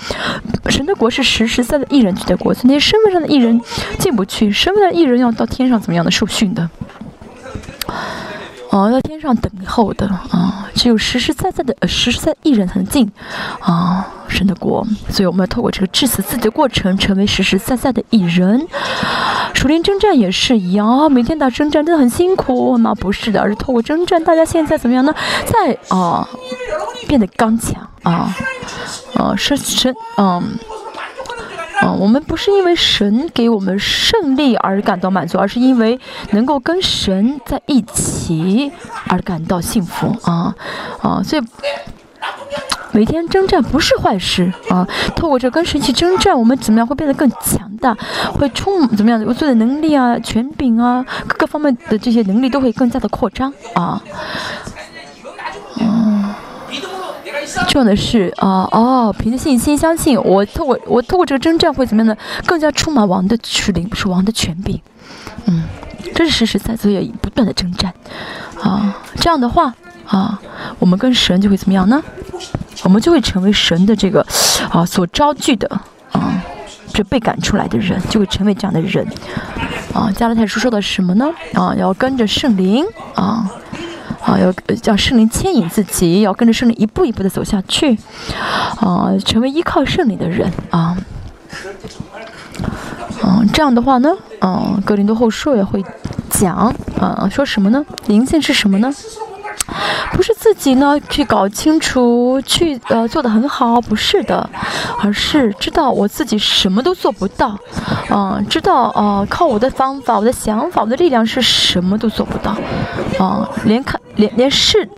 神的国是实实在在一人去的国，那些身份上的艺人进不去，身份上的艺人要到天上怎么样的受训的。哦，在天上等候的啊，只有实实在在的、实实在艺人才能进啊神的国，所以我们要透过这个致死自己的过程，成为实实在在的艺人。属灵征战也是一样啊，每天打征战真的很辛苦吗？不是的，而是透过征战，大家现在怎么样呢？在啊，变得刚强啊，啊，是神，嗯。啊，我们不是因为神给我们胜利而感到满足，而是因为能够跟神在一起而感到幸福啊啊！所以每天征战不是坏事啊。透过这跟神去征战，我们怎么样会变得更强大？会充怎么样？我做的能力啊、权柄啊，各个方面的这些能力都会更加的扩张啊。嗯。重要的是啊哦，凭着信心相信我，透过我透过这个征战会怎么样呢？更加充满王的权柄，不是王的权柄。嗯，这是实实在在不断的征战啊。这样的话啊，我们跟神就会怎么样呢？我们就会成为神的这个啊所招聚的啊，这被赶出来的人就会成为这样的人啊。加拉太书说的什么呢？啊，要跟着圣灵啊。啊，要叫圣灵牵引自己，要跟着圣灵一步一步的走下去，啊，成为依靠圣灵的人啊，嗯，这样的话呢，嗯，格林多后书也会讲，啊，说什么呢？灵性是什么呢？不是自己呢去搞清楚，去呃做的很好，不是的，而是知道我自己什么都做不到，嗯，知道呃靠我的方法、我的想法、我的力量是什么都做不到，啊，连看连连试，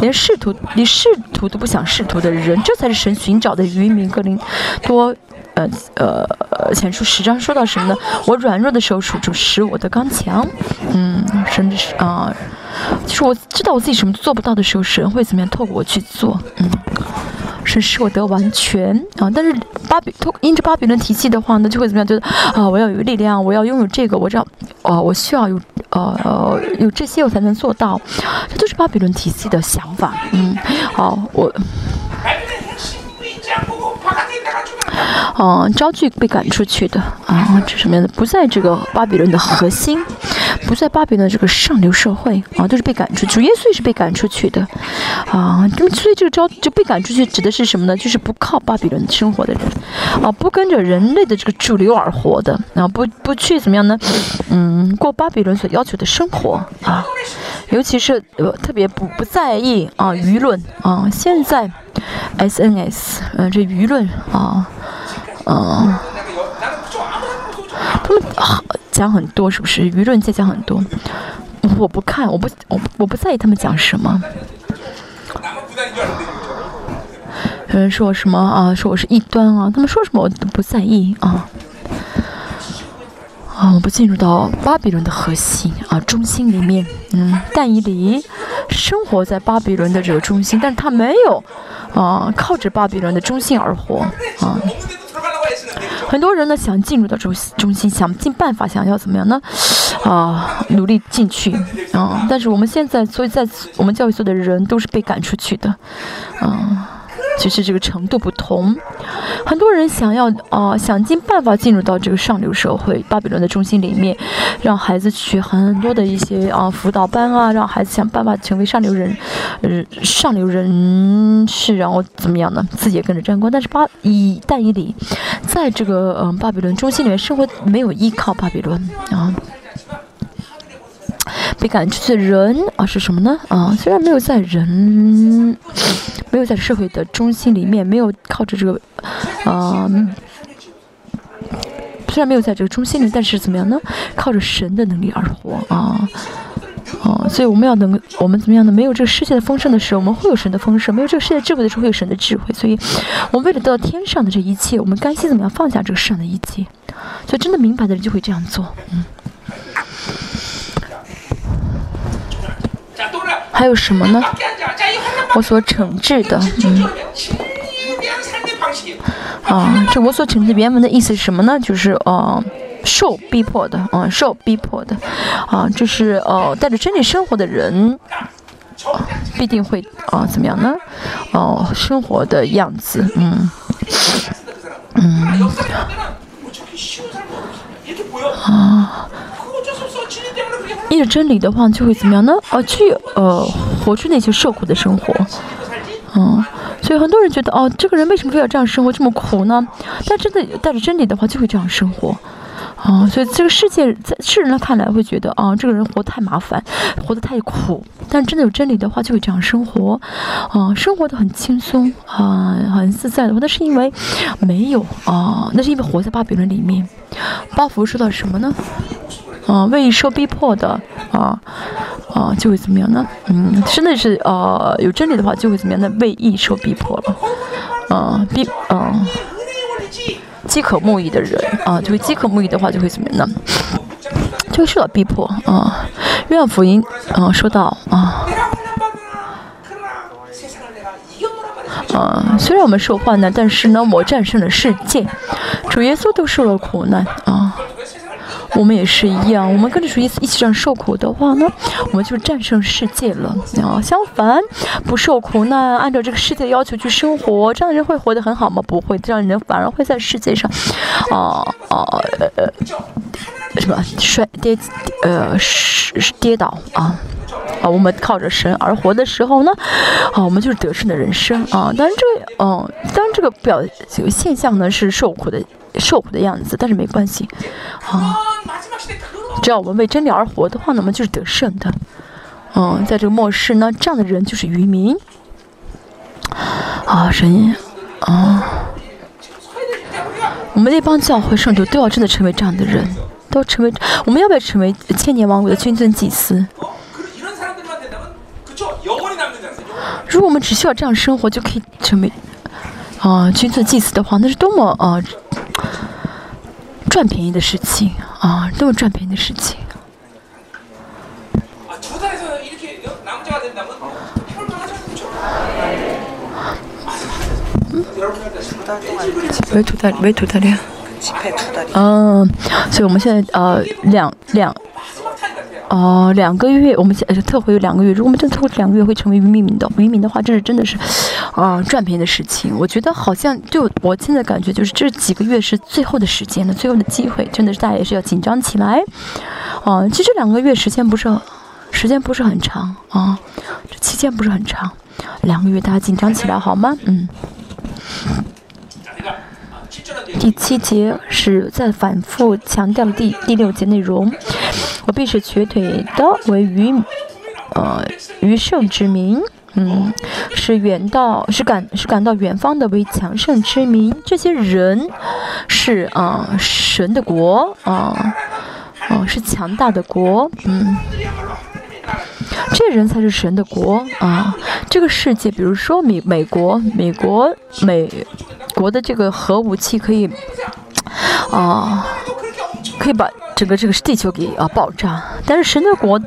连试图连试图都不想试图的人，这才是神寻找的渔民格林多。呃呃，前书十章说到什么呢？我软弱的时候，属主使我的刚强。嗯，甚至是啊，就是我知道我自己什么都做不到的时候，神会怎么样透过我去做？嗯，神使我得完全啊。但是巴比透因着巴比伦体系的话呢，就会怎么样？觉得啊，我要有力量，我要拥有这个，我这样，哦，我需要有呃有这些我才能做到。这都是巴比伦体系的想法。嗯，好，我。哦，招聚被赶出去的啊，这什么样的？不在这个巴比伦的核心，不在巴比伦这个上流社会啊，都是被赶出。主耶稣也是被赶出去的啊。那么，所以这个招就被赶出去，指的是什么呢？就是不靠巴比伦生活的人啊，不跟着人类的这个主流而活的啊，不不去怎么样呢？嗯，过巴比伦所要求的生活啊，尤其是呃，特别不不在意啊舆论啊，现在。SNS，嗯，这舆论啊，嗯，他们讲很多，是不是？舆论在讲很多，我不看，我不，我我不在意他们讲什么。有人说我什么啊？说我是异端啊？他们说什么我都不在意啊。啊，我不进入到巴比伦的核心啊中心里面。嗯，但以理生活在巴比伦的这个中心，但是他没有啊靠着巴比伦的中心而活啊。很多人呢想进入到中中心，想尽办法想要怎么样呢？啊，努力进去啊！但是我们现在，所以在我们教育所的人都是被赶出去的，啊。其实这个程度不同，很多人想要啊，想尽办法进入到这个上流社会，巴比伦的中心里面，让孩子去很多的一些啊辅导班啊，让孩子想办法成为上流人，呃，上流人士，然后怎么样呢？自己也跟着沾光。但是巴以但以里，在这个嗯巴比伦中心里面生活，没有依靠巴比伦啊。被赶出去的人啊是什么呢？啊，虽然没有在人，没有在社会的中心里面，没有靠着这个，啊，虽然没有在这个中心里，但是怎么样呢？靠着神的能力而活啊，啊，所以我们要能，我们怎么样呢？没有这个世界的丰盛的时候，我们会有神的丰盛；没有这个世界智慧的时候，会有神的智慧。所以，我们为了得到天上的这一切，我们甘心怎么样放下这个世上的一切？所以，真的明白的人就会这样做，嗯。还有什么呢？我所惩治的，嗯，啊，这我所惩治原文的意思是什么呢？就是呃，受逼迫的，啊，受逼迫的，啊，就是呃，带着真理生活的人，必定会啊，怎么样呢？哦，生活的样子，嗯，嗯，啊。依着真理的话，就会怎么样呢？啊，去呃，活出那些受苦的生活，嗯，所以很多人觉得，哦，这个人为什么非要这样生活，这么苦呢？但真的带着真理的话，就会这样生活，啊，所以这个世界在世人看来会觉得，啊，这个人活太麻烦，活得太苦。但真的有真理的话，就会这样生活，啊，生活的很轻松，啊，很自在的话，那是因为没有啊，那是因为活在巴比伦里面。巴福说到什么呢？啊，为受逼迫的啊啊，就会怎么样呢？嗯，真的是呃，有真理的话，就会怎么样呢？为义受逼迫了，啊，逼啊，饥渴慕义的人啊，就会饥渴慕义的话，就会怎么样呢？就会受到逼迫啊。约翰福音啊，说到啊，啊，虽然我们受患难，但是呢，我战胜了世界。主耶稣都受了苦难啊。我们也是一样，我们跟着主一一起这样受苦的话呢，我们就战胜世界了啊！相反，不受苦，那按照这个世界的要求去生活，这样的人会活得很好吗？不会，这样的人反而会在世界上，啊啊呃呃，什么摔跌呃是跌倒啊啊！我们靠着神而活的时候呢，啊，我们就是得胜的人生啊！当然这个，嗯，当然这个表现象呢是受苦的。受苦的样子，但是没关系，啊，只要我们为真理而活的话，那么就是得胜的，嗯，在这个末世呢，这样的人就是渔民，啊，神，啊，我们那帮教会圣徒都要真的成为这样的人，都要成为，我们要不要成为千年王国的君尊祭司？如果我们只需要这样生活就可以成为，啊，君尊祭司的话，那是多么啊！赚便宜的事情啊，都是赚便宜的事情。没土大，没嗯，所以我们现在呃两两。哦，两个月，我们现特会有两个月。如果我们真特两个月会成为渔民的，渔民的话，这是真的是，啊，赚便宜的事情。我觉得好像就我现在感觉就是这几个月是最后的时间了，最后的机会，真的是大家也是要紧张起来。哦，其实两个月时间不是，时间不是很长啊，这期间不是很长，两个月大家紧张起来好吗？嗯。第七节是在反复强调第第六节内容。我必是瘸腿的，为愚，呃，余圣之名，嗯，是远到是感是感到远方的为强盛之名。这些人是啊神的国啊，哦是强大的国，嗯。这人才是神的国啊！这个世界，比如说美美国，美国美国的这个核武器可以啊，可以把。整个这个地球给啊爆炸，但是神的国，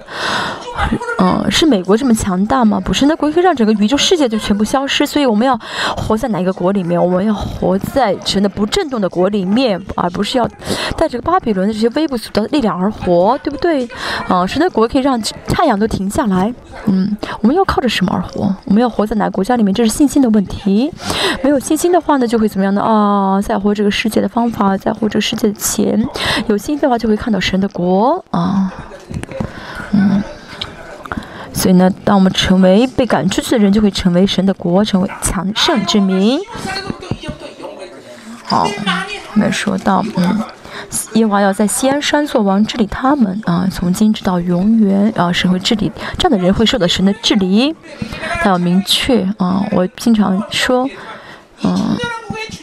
嗯，是美国这么强大吗？不是，神的国可以让整个宇宙世界就全部消失。所以我们要活在哪一个国里面？我们要活在神的不震动的国里面，而不是要带着巴比伦的这些微不足道的力量而活，对不对？啊，神的国可以让太阳都停下来。嗯，我们要靠着什么而活？我们要活在哪个国家里面？这是信心的问题。没有信心的话呢，就会怎么样呢？啊，在乎这个世界的方法，在乎这个世界的钱。有信心的话，就会。看到神的国啊，嗯，所以呢，当我们成为被赶出去的人，就会成为神的国，成为强盛之民。好，我们说到，嗯，耶和华要在西安山做王，治理他们啊，从今直到永远啊，神会治理这样的人会受到神的治理。他要明确啊，我经常说，嗯，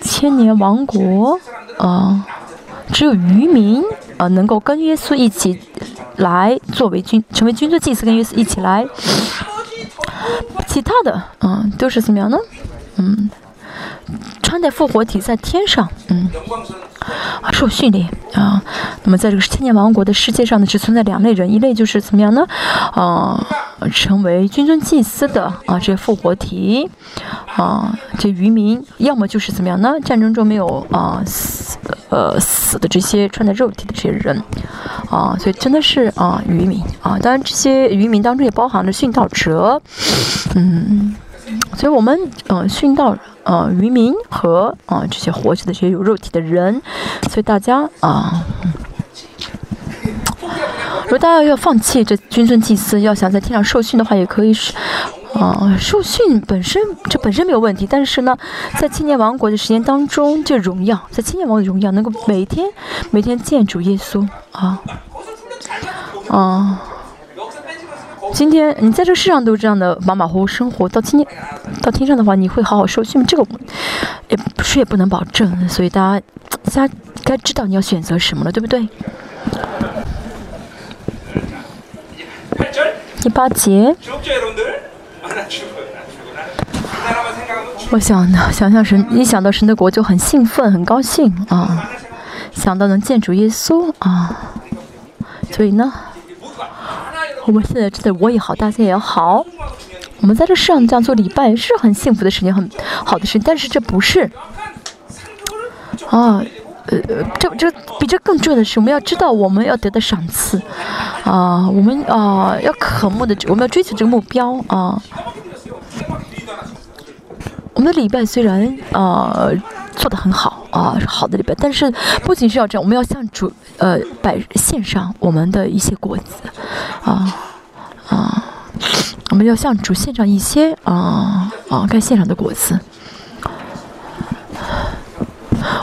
千年王国啊。只有渔民啊，能够跟耶稣一起来作为君，成为君尊祭司，跟耶稣一起来。其他的，嗯，都是怎么样呢？嗯，穿戴复活体在天上，嗯。受训练啊，那么在这个千年王国的世界上呢，只存在两类人，一类就是怎么样呢？啊，成为君尊祭司的啊，这些复活体啊，这渔民，要么就是怎么样呢？战争中没有啊死呃死的这些穿着肉体的这些人啊，所以真的是啊渔民啊，当然这些渔民当中也包含了殉道者，嗯。所以，我们嗯训到呃渔民和啊这些活着的这些有肉体的人，所以大家啊，如果大家要放弃这君尊祭司，要想在天上受训的话，也可以是啊受训本身这本身没有问题，但是呢，在千年王国的时间当中，这荣耀在千年王国的荣耀能够每天每天见主耶稣啊啊。今天你在这个世上都这样的马马虎虎生活，到今天到天上的话，你会好好受训吗？这个也谁也不能保证，所以大家大家该知道你要选择什么了，对不对？第八节，我想想象神，一想到神的国就很兴奋，很高兴啊，想到能见主耶稣啊，所以呢。我们现在真的我也好，大家也好。我们在这世上这样做礼拜是很幸福的事情，很好的事情。但是这不是啊，呃，这这比这更重要的是，我们要知道我们要得到赏赐啊，我们啊要渴慕的，我们要追求这个目标啊。我们的礼拜虽然啊。做的很好啊，好的礼拜。但是不仅是要这样，我们要向主呃摆献上我们的一些果子，啊啊，我们要向主献上一些啊啊该献上的果子。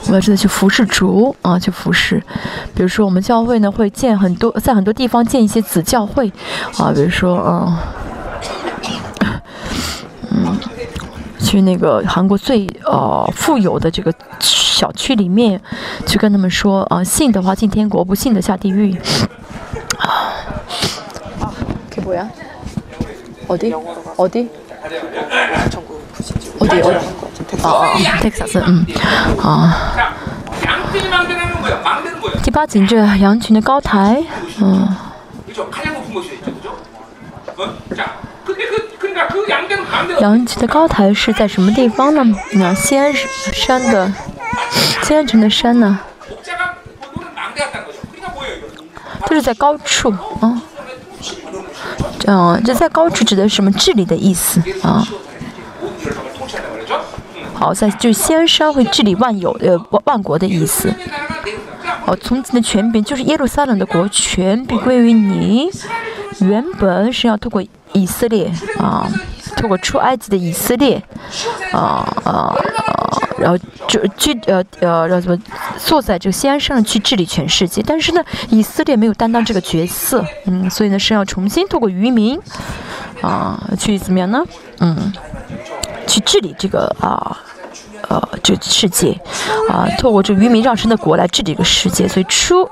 我们要真的去服侍主啊，去服侍。比如说我们教会呢会建很多，在很多地方建一些子教会啊，比如说嗯。去那个韩国最呃富有的这个小区里面，去跟他们说啊，信的话进天国，不信的下地狱。啊，그뭐야어디어디 어디어디아텍사스嗯啊。第八景这羊群的高台，嗯。 羊群的高台是在什么地方呢？那西安山的西安城的山呢？就是在高处啊。嗯，这在高处指的是什么？治理的意思啊。好，在就西安山会治理万有呃万国的意思。哦，从今的权柄就是耶路撒冷的国权必归于你。原本是要透过以色列啊。透过出埃及的以色列，啊啊，然后就去呃呃，让什么坐在这个西安上去治理全世界。但是呢，以色列没有担当这个角色，嗯，所以呢是要重新透过渔民，啊，去怎么样呢？嗯，去治理这个啊呃这世界，啊，透过这渔民让神的国来治理这个世界。所以出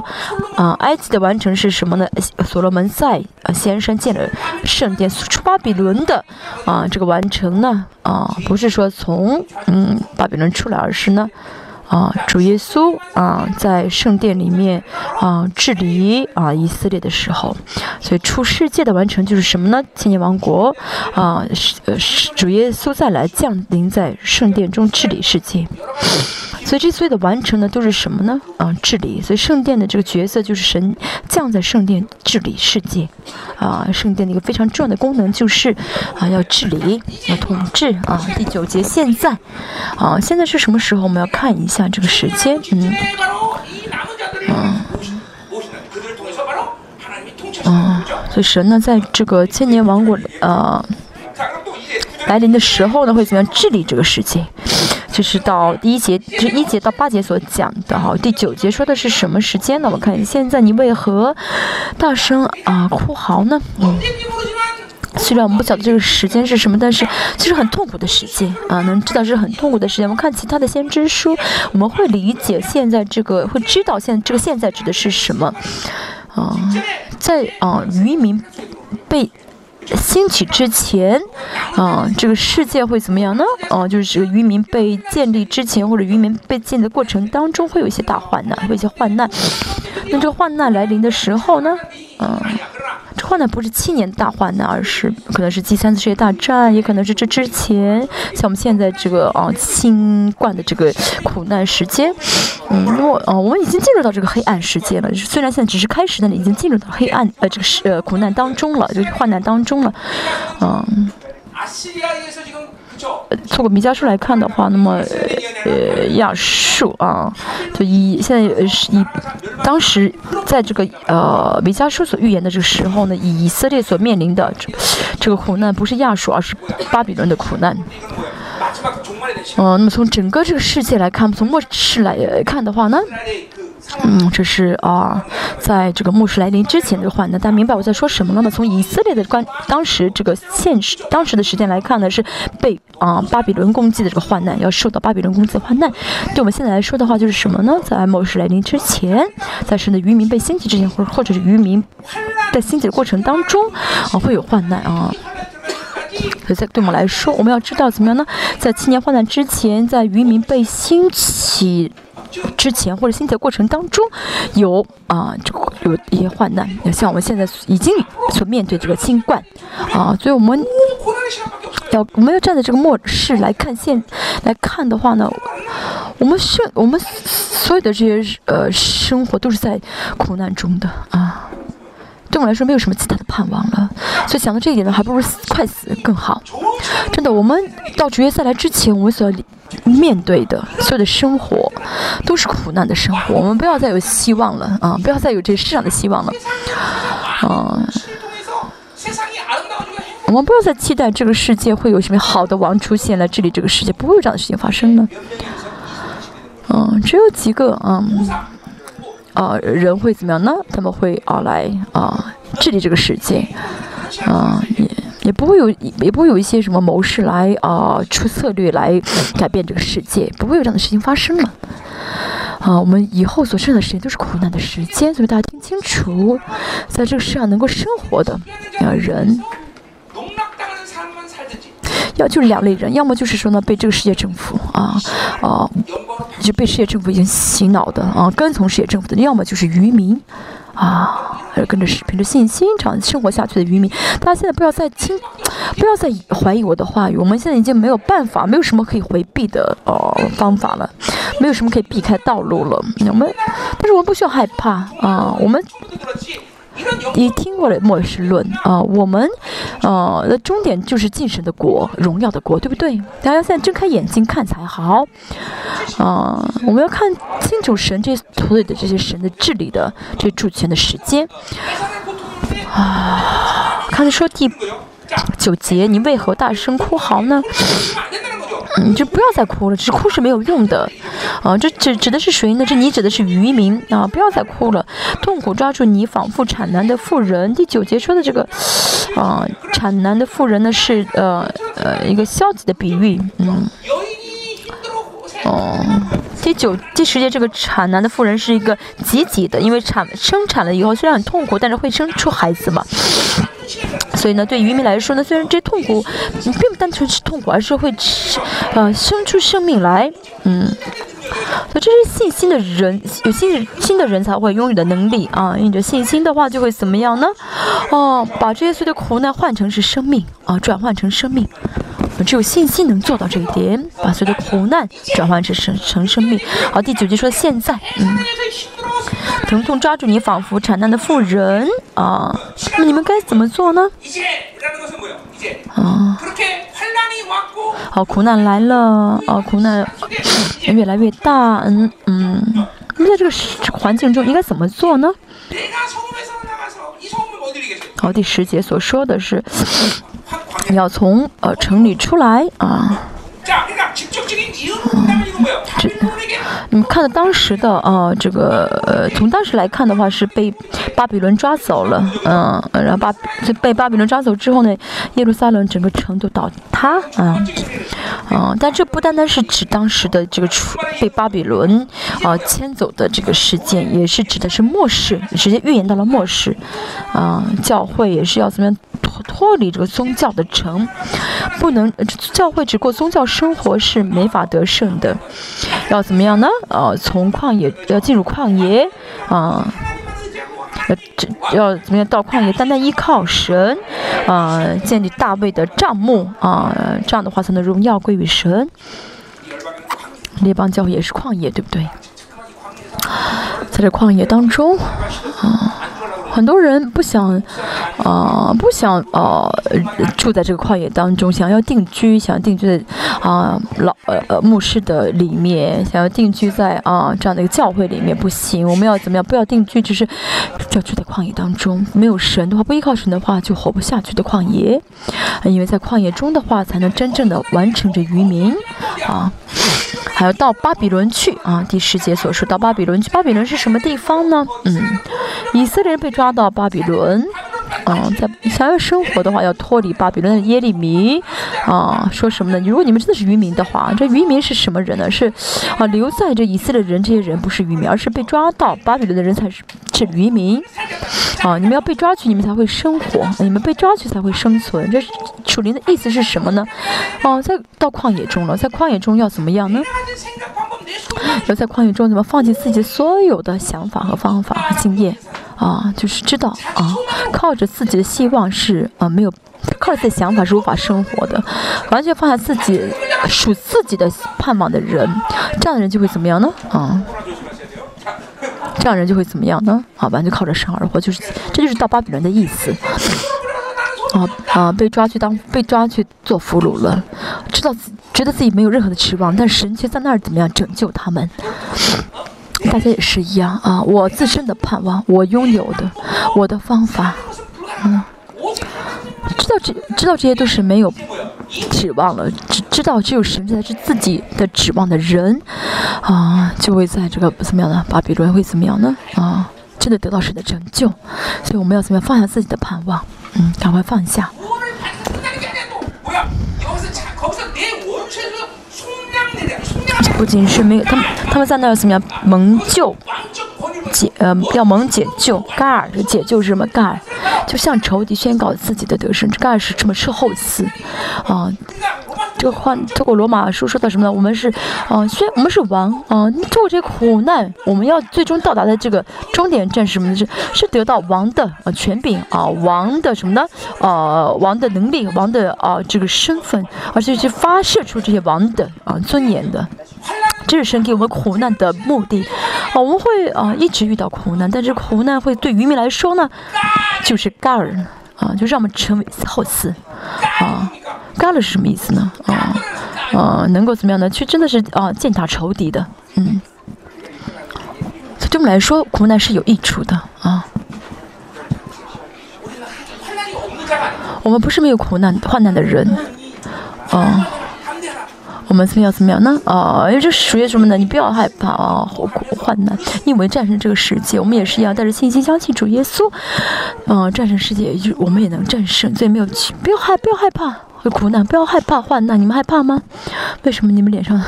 啊埃及的完成是什么呢？所罗门在啊先生建了圣殿。出巴比伦的啊这个完成呢啊不是说从嗯巴比伦出来，而是呢。啊，主耶稣啊，在圣殿里面啊治理啊以色列的时候，所以出世界的完成就是什么呢？千年王国啊，是呃是主耶稣再来降临在圣殿中治理世界。所以这所有的完成呢，都是什么呢？啊，治理。所以圣殿的这个角色就是神降在圣殿治理世界。啊，圣殿的一个非常重要的功能就是啊，要治理，要统治。啊，第九节现在，啊，现在是什么时候？我们要看一下这个时间。嗯，嗯，嗯，所以神呢，在这个千年王国呃来临的时候呢，会怎么样治理这个世界？就是到第一节，就是一节到八节所讲的哈。第九节说的是什么时间呢？我看现在你为何大声啊哭嚎呢？嗯，虽然我们不晓得这个时间是什么，但是其实很痛苦的时间啊，能知道是很痛苦的时间。我们看其他的先知书，我们会理解现在这个，会知道现在这个现在指的是什么啊，在啊渔民被。兴起之前，啊，这个世界会怎么样呢？啊，就是这个渔民被建立之前，或者渔民被建的过程当中，会有一些大患难，会有一些患难。那这患难来临的时候呢，嗯。这患难不是七年大患难，而是可能是第三次世界大战，也可能是这之前，像我们现在这个啊新冠的这个苦难时间，嗯，那么啊我们已经进入到这个黑暗世界了，就是虽然现在只是开始，但已经进入到黑暗呃这个是呃苦难当中了，就是患难当中了，嗯。透过米迦书来看的话，那么呃亚述啊，就以现在是以当时在这个呃米迦书所预言的这个时候呢，以色列所面临的这这个苦难，不是亚述，而是巴比伦的苦难。嗯，那么从整个这个世界来看，从末世来看的话呢？嗯，这是啊，在这个末世来临之前的患难，大家明白我在说什么了吗？从以色列的关当时这个现实当时的时间来看呢，是被啊巴比伦攻击的这个患难，要受到巴比伦攻击的患难。对我们现在来说的话，就是什么呢？在末世来临之前，在神的渔民被兴起之前，或或者是渔民在兴起的过程当中啊，会有患难啊。所以在对我们来说，我们要知道怎么样呢？在七年患难之前，在渔民被兴起。之前或者兴起的过程当中，有啊，这个有一些患难，像我们现在已经所面对这个新冠啊，所以我们要我们要站在这个末世来看现来看的话呢，我们是我们所有的这些呃生活都是在苦难中的啊，对我来说没有什么其他的盼望了，所以想到这一点呢，还不如快死更好。真的，我们到主约再来之前，我们所。面对的所有的生活都是苦难的生活，我们不要再有希望了啊！不要再有这世上的希望了，啊！我们不要再期待这个世界会有什么好的王出现来治理这个世界，不会有这样的事情发生的。嗯，只有几个嗯啊人会怎么样呢？他们会啊来啊治理这个世界啊也。也不会有，也不会有一些什么谋士来啊出策略来改变这个世界，不会有这样的事情发生了。啊，我们以后所剩的时间都是苦难的时间，所以大家听清楚，在这个世上能够生活的啊人，要就是两类人，要么就是说呢被这个世界政府啊啊就被世界政府已经洗脑的啊跟从世界政府的，要么就是渔民。啊，还是跟着凭着信心这样生活下去的渔民，大家现在不要再轻，不要再怀疑我的话语。我们现在已经没有办法，没有什么可以回避的哦方法了，没有什么可以避开道路了。我们，但是我们不需要害怕啊，我们。你听过了末世论啊？我们，呃，的终点就是进神的国，荣耀的国，对不对？大家现在睁开眼睛看才好。啊，我们要看清楚神这土里的这些神的治理的这主权的时间。啊，看他说第九节，你为何大声哭嚎呢？你就不要再哭了，只哭是没有用的，啊，这指指的是谁呢？这你指的是渔民啊！不要再哭了，痛苦抓住你，仿佛产男的妇人。第九节说的这个，啊，产男的妇人呢是呃呃一个消极的比喻，嗯。哦，第九、第十节这个产难的妇人是一个积极的，因为产生产了以后虽然很痛苦，但是会生出孩子嘛。所以呢，对渔民来说呢，虽然这痛苦并不单纯是痛苦，而是会呃生出生命来，嗯。所以这是信心的人，有信心的人才会拥有的能力啊。有着信心的话，就会怎么样呢？哦，把这些所有的苦难换成是生命啊，转换成生命。只有信心能做到这一点，把所有的苦难转换成生成生命。好，第九节说现在，嗯，疼痛抓住你，仿佛产难的妇人啊。那你们该怎么做呢？啊，好，苦难来了，啊，苦难越来越大，嗯嗯。那么在这个环境中应该怎么做呢？好，第十节所说的是。你要从呃城里出来啊。这，你们看到当时的啊这个呃，从当时来看的话是被巴比伦抓走了，嗯，然后巴被巴比伦抓走之后呢，耶路撒冷整个城都倒塌啊，嗯，但这不单单是指当时的这个被巴比伦啊迁走的这个事件，也是指的是末世，直接预言到了末世，啊，教会也是要怎么样脱脱离这个宗教的城，不能教会只过宗教生活是没法得胜的。要怎么样呢？呃，从旷野要进入旷野，啊，要这要怎么样到旷野？单单依靠神，啊，建立大卫的帐幕，啊，这样的话才能荣耀归于神。列邦教会也是旷野，对不对？在这旷野当中，啊。很多人不想，啊，不想，呃，住在这个旷野当中，想要定居，想要定居在，啊，老，呃，呃，牧师的里面，想要定居在啊这样的一个教会里面，不行，我们要怎么样？不要定居，只是要住在旷野当中，没有神的话，不依靠神的话，就活不下去的旷野，因为在旷野中的话，才能真正的完成着渔民，啊。还要到巴比伦去啊！第十节所说到巴比伦去，巴比伦是什么地方呢？嗯，以色列人被抓到巴比伦。啊，在想要生活的话，要脱离巴比伦的耶利米。啊，说什么呢？如果你们真的是渔民的话，这渔民是什么人呢？是啊，留在这以色列人这些人不是渔民，而是被抓到巴比伦的人才是是渔民。啊，你们要被抓去，你们才会生活；你们被抓去才会生存。这楚林的意思是什么呢？哦，在到旷野中了，在旷野中要怎么样呢？要在旷野中怎么放弃自己所有的想法和方法和经验？啊，就是知道啊，靠着自己的希望是啊没有，靠着自己的想法是无法生活的，完全放下自己属自己的盼望的人，这样的人就会怎么样呢？啊，这样人就会怎么样呢？啊，完全靠着生而活，就是这就是到巴比伦的意思。啊啊，被抓去当被抓去做俘虏了，知道自觉得自己没有任何的指望，但神却在那儿怎么样拯救他们。大家也是一样啊！我自身的盼望，我拥有的，我的方法，嗯，知道这知道这些都是没有指望了，只知道只有神才是自己的指望的人，啊，就会在这个怎么样呢？巴比伦会怎么样呢？啊，真的得到神的拯救，所以我们要怎么样放下自己的盼望？嗯，赶快放下。不仅是没有他们，他们在那怎么样蒙救解呃要蒙解救盖尔的解救是什么盖尔，就向仇敌宣告自己的得胜，盖尔是这么是后嗣啊。这个话透过罗马书说的什么呢？我们是啊，虽然我们是王啊，透过这苦难，我们要最终到达的这个终点站是什么？是是得到王的啊权柄啊，王的什么呢？呃，王的能力，王的啊这个身份，而且去发射出这些王的啊尊严的。这是神给我们苦难的目的，啊，我们会啊一直遇到苦难，但是苦难会对渔民来说呢，就是盖尔啊，就让我们成为后嗣，啊，盖尔是什么意思呢？啊，啊，能够怎么样呢？去真的是啊践踏仇敌的，嗯，对我们来说，苦难是有益处的啊。我们不是没有苦难患难的人，啊。我们怎么样？怎么样呢？啊，因为这属于什么呢？你不要害怕啊！患患难，因为战胜这个世界，我们也是一样，带着信心相信主耶稣，嗯，战胜世界，就我们也能战胜，所以没有去，不要害，不要害怕会苦难，不要害怕患难，你们害怕吗？为什么你们脸上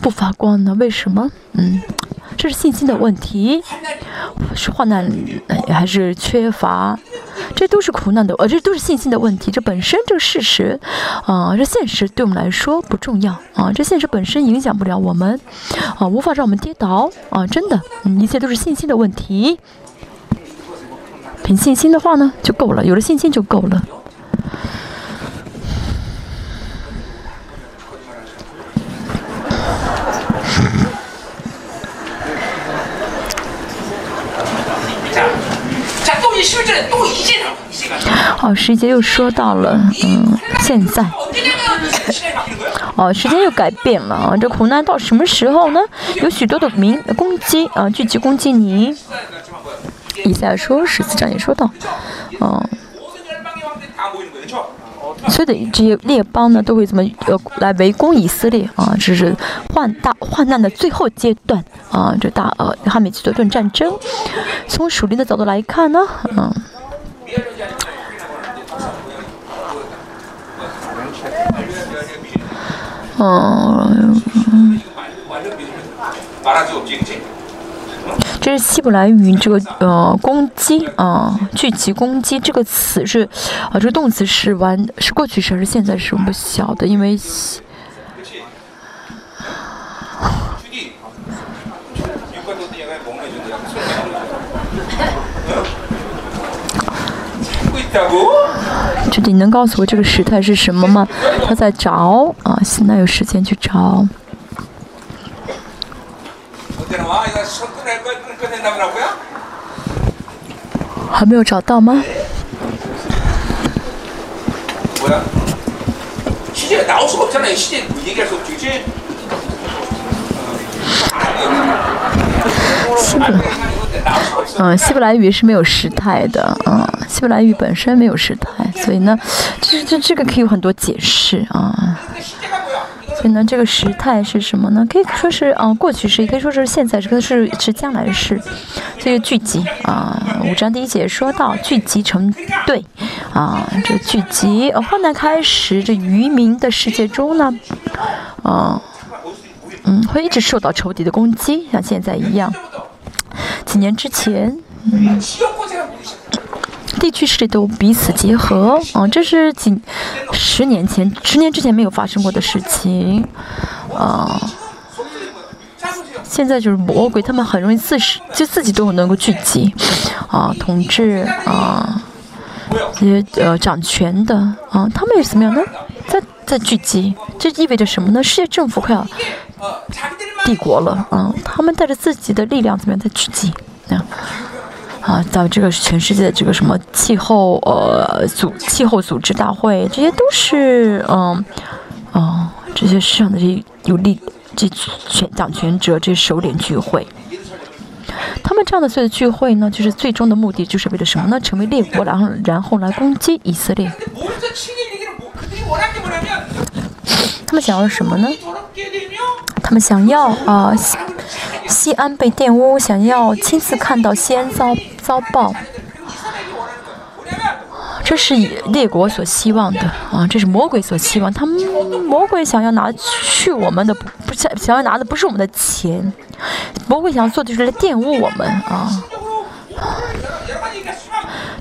不发光呢？为什么？嗯。这是信心的问题，是患难还是缺乏？这都是苦难的，呃，这都是信心的问题。这本身这个事实，啊，这现实对我们来说不重要啊，这现实本身影响不了我们，啊，无法让我们跌倒啊，真的，一切都是信心的问题。凭信心的话呢，就够了，有了信心就够了。好，时间又说到了，嗯，现在，哦，时间又改变了啊！这苦难到什么时候呢？有许多的民攻击啊，聚集攻击你。以下说十四章也说到，嗯，所有的这些列邦呢，都会怎么呃来围攻以色列啊？这是患大患难的最后阶段啊！这大呃哈米吉多顿战争，从属灵的角度来看呢，嗯。嗯，这是希伯来语这个呃攻击啊，聚集攻击这个词是啊，这个动词是完是过去时还是现在时我不晓得，因为。这你能告诉我这个时态是什么吗？他在找啊，现在有时间去找。还没有找到吗？是的。嗯，希伯来语是没有时态的，嗯，希伯来语本身没有时态，所以呢，这这这个可以有很多解释啊。所以呢，这个时态是什么呢？可以说是啊，过去式，也可以说是现在式，可是是将来式。这个聚集啊，五章第一节说到聚集成队啊，这聚集，然后呢开始这渔民的世界中呢，嗯嗯，会一直受到仇敌的攻击，像现在一样。几年之前，嗯，地区势力都彼此结合，嗯，这是几十年前、十年之前没有发生过的事情，啊，现在就是魔鬼，他们很容易自始就自己都能够聚集，啊，统治啊，这些呃掌权的，啊，他们是怎么样呢？在在聚集，这意味着什么呢？世界政府快要。帝国了，嗯，他们带着自己的力量怎么样在聚集？啊，啊，到这个全世界这个什么气候呃组气候组织大会，这些都是嗯，哦，这些世上的这些有利这权掌权者这些首领聚会，他们这样的所有的聚会呢，就是最终的目的就是为了什么呢？成为列国，然后然后来攻击以色列。他们想要什么呢？他们想要啊，西安被玷污，想要亲自看到西安遭遭报，这是列国所希望的啊，这是魔鬼所希望。他们魔鬼想要拿去我们的，不想想要拿的不是我们的钱，魔鬼想要做的就是来玷污我们啊。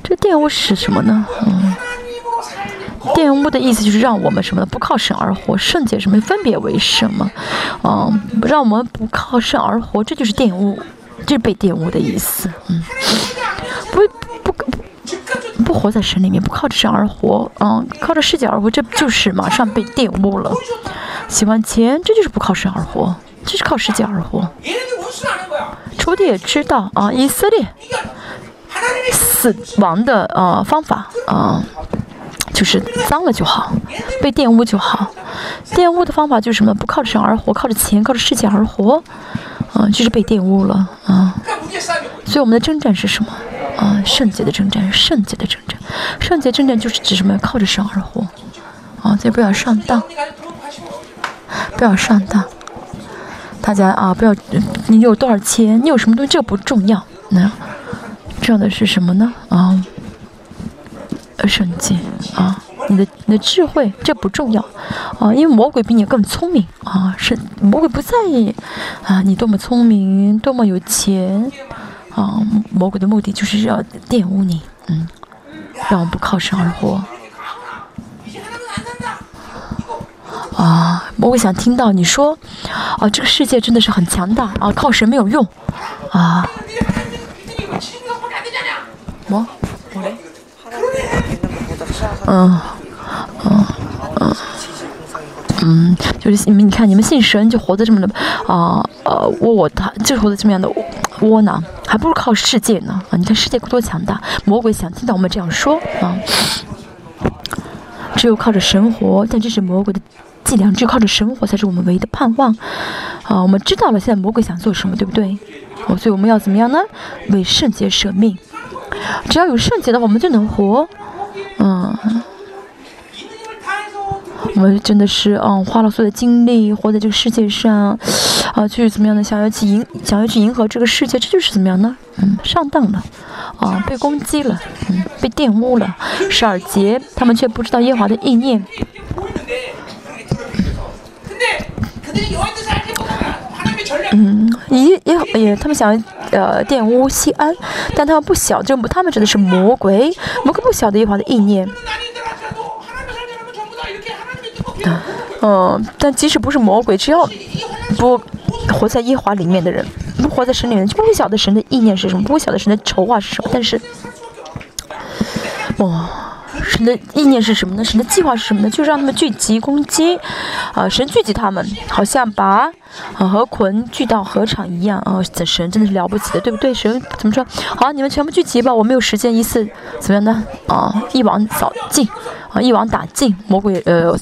这玷污是什么呢？嗯。玷污的意思就是让我们什么呢？不靠神而活，圣洁什么？分别为什么？嗯，让我们不靠神而活，这就是玷污，这是被玷污的意思。嗯，不不不不活在神里面，不靠着神而活，嗯，靠着世界而活，这就是马上被玷污了。喜欢钱，这就是不靠神而活，这是靠世界而活。仇敌也知道啊，以色列死亡的呃方法啊。就是脏了就好，被玷污就好。玷污的方法就是什么？不靠着神而活，靠着钱，靠着世界而活，嗯，就是被玷污了啊。所以我们的征战是什么？啊，圣洁的征战，圣洁的征战。圣洁征战就是指什么？靠着神而活，啊，所以不要上当，不要上当。大家啊，不要你有多少钱，你有什么东西，这不重要。那重要的是什么呢？啊，圣洁啊，你的你的智慧，这不重要啊，因为魔鬼比你更聪明啊，是魔鬼不在意啊，你多么聪明，多么有钱啊，魔鬼的目的就是要玷污你，嗯，让我们不靠神而活。啊，魔鬼想听到你说，啊，这个世界真的是很强大啊，靠神没有用，啊。么？嗯，嗯，嗯，嗯，就是你们，你看你们信神就活得这么的啊，呃，窝窝他就活得这么样的窝囊，还不如靠世界呢啊！你看世界多强大，魔鬼想听到我们这样说啊，只有靠着神活，但这是魔鬼的。伎俩，只有靠着神活才是我们唯一的盼望。啊，我们知道了现在魔鬼想做什么，对不对？哦，所以我们要怎么样呢？为圣洁舍命。只要有圣洁的话，我们就能活。嗯，我们真的是嗯，花了所有的精力活在这个世界上，啊，去怎么样的想要去迎，想要去迎合这个世界，这就是怎么样呢？嗯，上当了，啊，被攻击了，嗯，被玷污了。十二节，他们却不知道耶华的意念。嗯，也也也，他们想呃玷污西安，但他们不晓，就他们指的是魔鬼，魔鬼不晓得耶和华的意念。嗯，但即使不是魔鬼，只要不活在耶和华里面的人，不活在神里面，就不会晓得神的意念是什么，不会晓得神的筹划是什么。但是，哇。神的意念是什么呢？神的计划是什么呢？就是让他们聚集攻击，啊，神聚集他们，好像把啊河捆聚到河场一样啊。这神真的是了不起的，对不对？神怎么说？好，你们全部聚集吧，我没有时间一次怎么样呢？啊，一网扫尽，啊，一网打尽魔鬼。呃，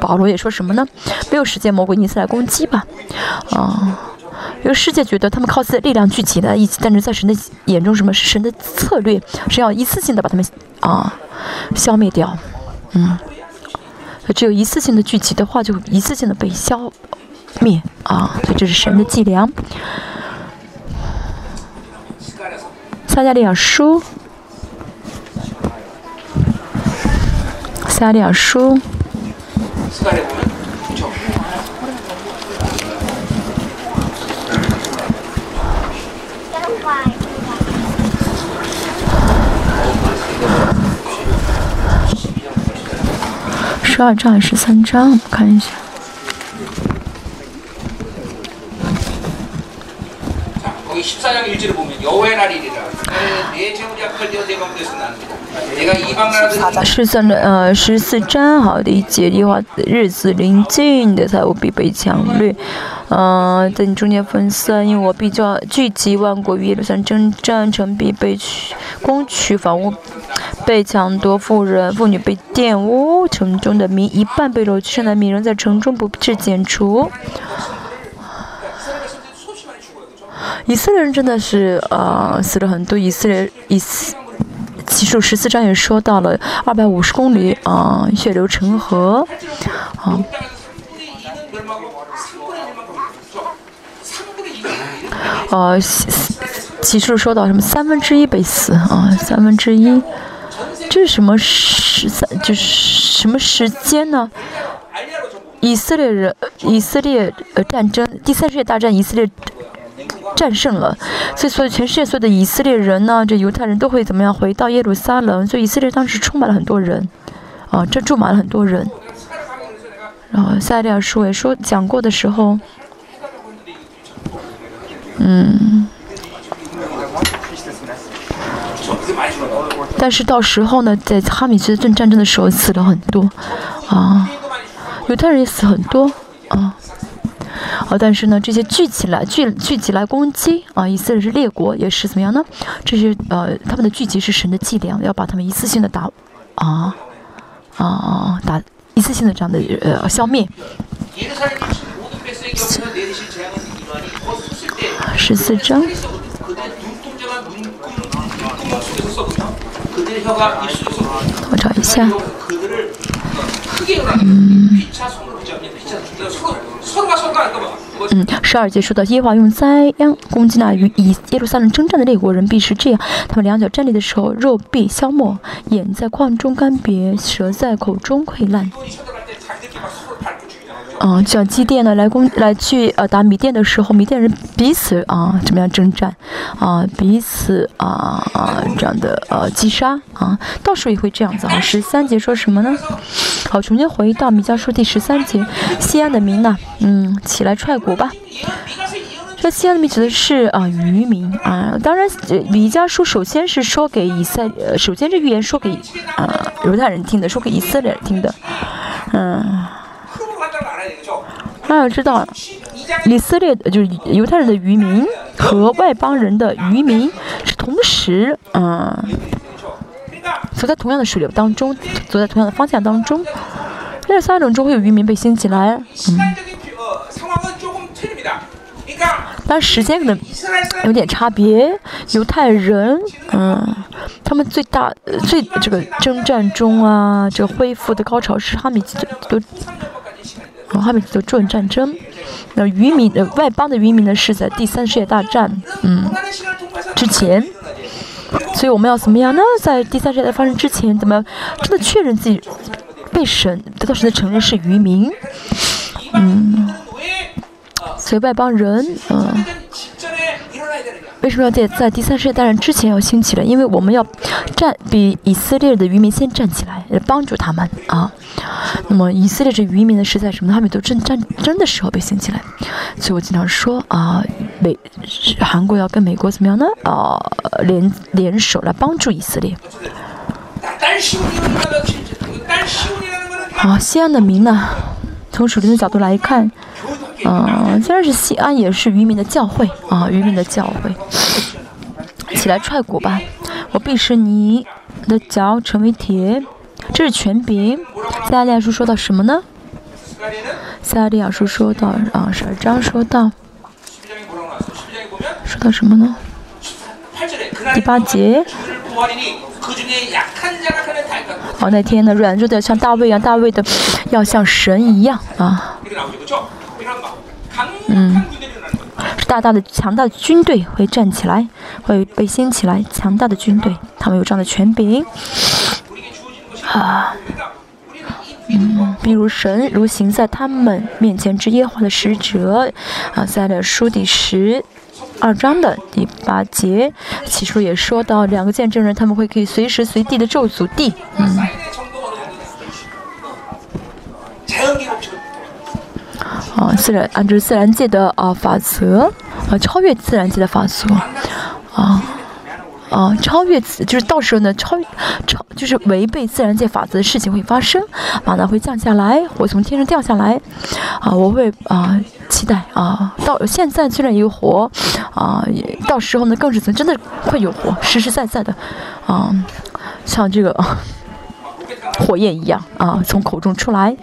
保罗也说什么呢？没有时间，魔鬼一次来攻击吧，啊。因为世界觉得他们靠自己的力量聚集在一起，但是在神的眼中，什么是神的策略？是要一次性的把他们啊消灭掉，嗯，只有一次性的聚集的话，就一次性的被消灭啊，所以这是神的伎俩。撒加利亚书，撒加利亚书。十二章还是十三章？我看一下。十三呃十四章好的一节的话，日子临近的才务必被抢掠，嗯，在你中间分散，因为我比较聚集万国于耶路撒冷征战，城必被取攻取，房屋被抢夺，妇人妇女被玷污，城中的民一半被掳去，剩的民仍在城中不致剪除。以色列人真的是呃死了很多，以色列以其数十四章也说到了二百五十公里啊，血流成河啊。呃，启示说到什么三分之一被死啊，三分之一，这是什么时三就是什么时间呢？以色列人，以色列呃战争，第三世界大战，以色列。战胜了，所以所有全世界所有的以色列人呢，这犹太人都会怎么样回到耶路撒冷？所以以色列当时充满了很多人，啊，这住满了很多人。然后塞利亚书也说讲过的时候，嗯，但是到时候呢，在哈米斯顿战争的时候死了很多，啊，犹太人也死很多，啊。啊，但是呢，这些聚起来聚聚集来攻击啊，以色列是列国，也是怎么样呢？这些呃，他们的聚集是神的伎俩，要把他们一次性的打啊啊打一次性的这样的呃消灭。十四章。我找一下。嗯。嗯，十二节说到耶和华用灾殃攻击那与以耶路撒冷征战的列国人，必是这样：他们两脚站立的时候，肉必消磨；眼在矿中干瘪，舌在口中溃烂。啊，像基甸呢来攻来去呃打米甸的时候，米甸人彼此啊怎么样征战，啊彼此啊啊这样的呃击杀啊，到时候也会这样子啊。十三节说什么呢？好，重新回到米迦书第十三节，西安的民呐，嗯，起来踹鼓吧。这西安的民指的是啊渔民啊，当然米迦书首先是说给以色，首先这预言说给啊犹太人听的，说给以色列人听的，嗯。那要知道，以色列的就是犹太人的渔民和外邦人的渔民是同时，嗯，走在同样的水流当中，走在同样的方向当中。那三种中会有渔民被兴起来，嗯。但时间可能有点差别。犹太人，嗯，他们最大最这个征战中啊，这个恢复的高潮是哈米都。然后后面就转战争，那渔民呃外邦的渔民呢是在第三世界大战嗯之前，所以我们要怎么样呢？在第三世界大战发生之前，怎么真的确认自己被神得到神的承认是渔民？嗯，所以外邦人嗯。为什么要在在第三世界大战之前要兴起来？因为我们要站比以色列的渔民先站起来，来帮助他们啊。那么以色列这渔民呢是在什么？他们都正战争的时候被兴起来。所以我经常说啊，美韩国要跟美国怎么样呢？啊，联联手来帮助以色列。好，西安的民呢，从属灵的角度来看。嗯，虽然是西安，也是渔民的教会啊，渔民的教会。起来踹鼓吧！我必使你的脚成为铁。这是权柄。塞利亚书说到什么呢？塞利亚书说到啊，十二章说到，说到什么呢？第八节。哦，那天呢，软弱的像大卫一样，大卫的要像神一样啊。嗯，是大大的、强大的军队会站起来，会被掀起来。强大的军队，他们有这样的权柄啊。嗯，比如神如行在他们面前之耶和华的使者啊，在的书第十二章的第八节，起初也说到两个见证人，他们会可以随时随地的咒诅地。嗯。啊，自然按照自然界的啊法则，啊超越自然界的法则，啊啊超越就是到时候呢超超就是违背自然界法则的事情会发生，马呢会降下来，火从天上掉下来，啊我会啊期待啊到现在虽然有火，啊到时候呢更是真的会有火，实实在在的，啊像这个火焰一样啊从口中出来，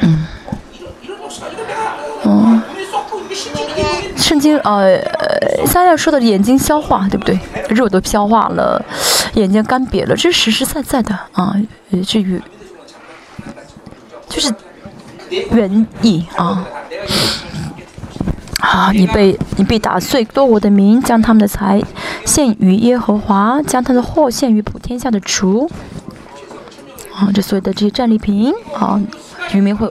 嗯。嗯，圣经呃，撒亚说的眼睛消化，对不对？肉都消化了，眼睛干瘪了，这是实实在在的啊，至于就是原意啊。啊，你被你被打碎，多我的名将他们的财献于耶和华，将他的货献于普天下的主。啊，这所有的这些战利品啊，渔民会。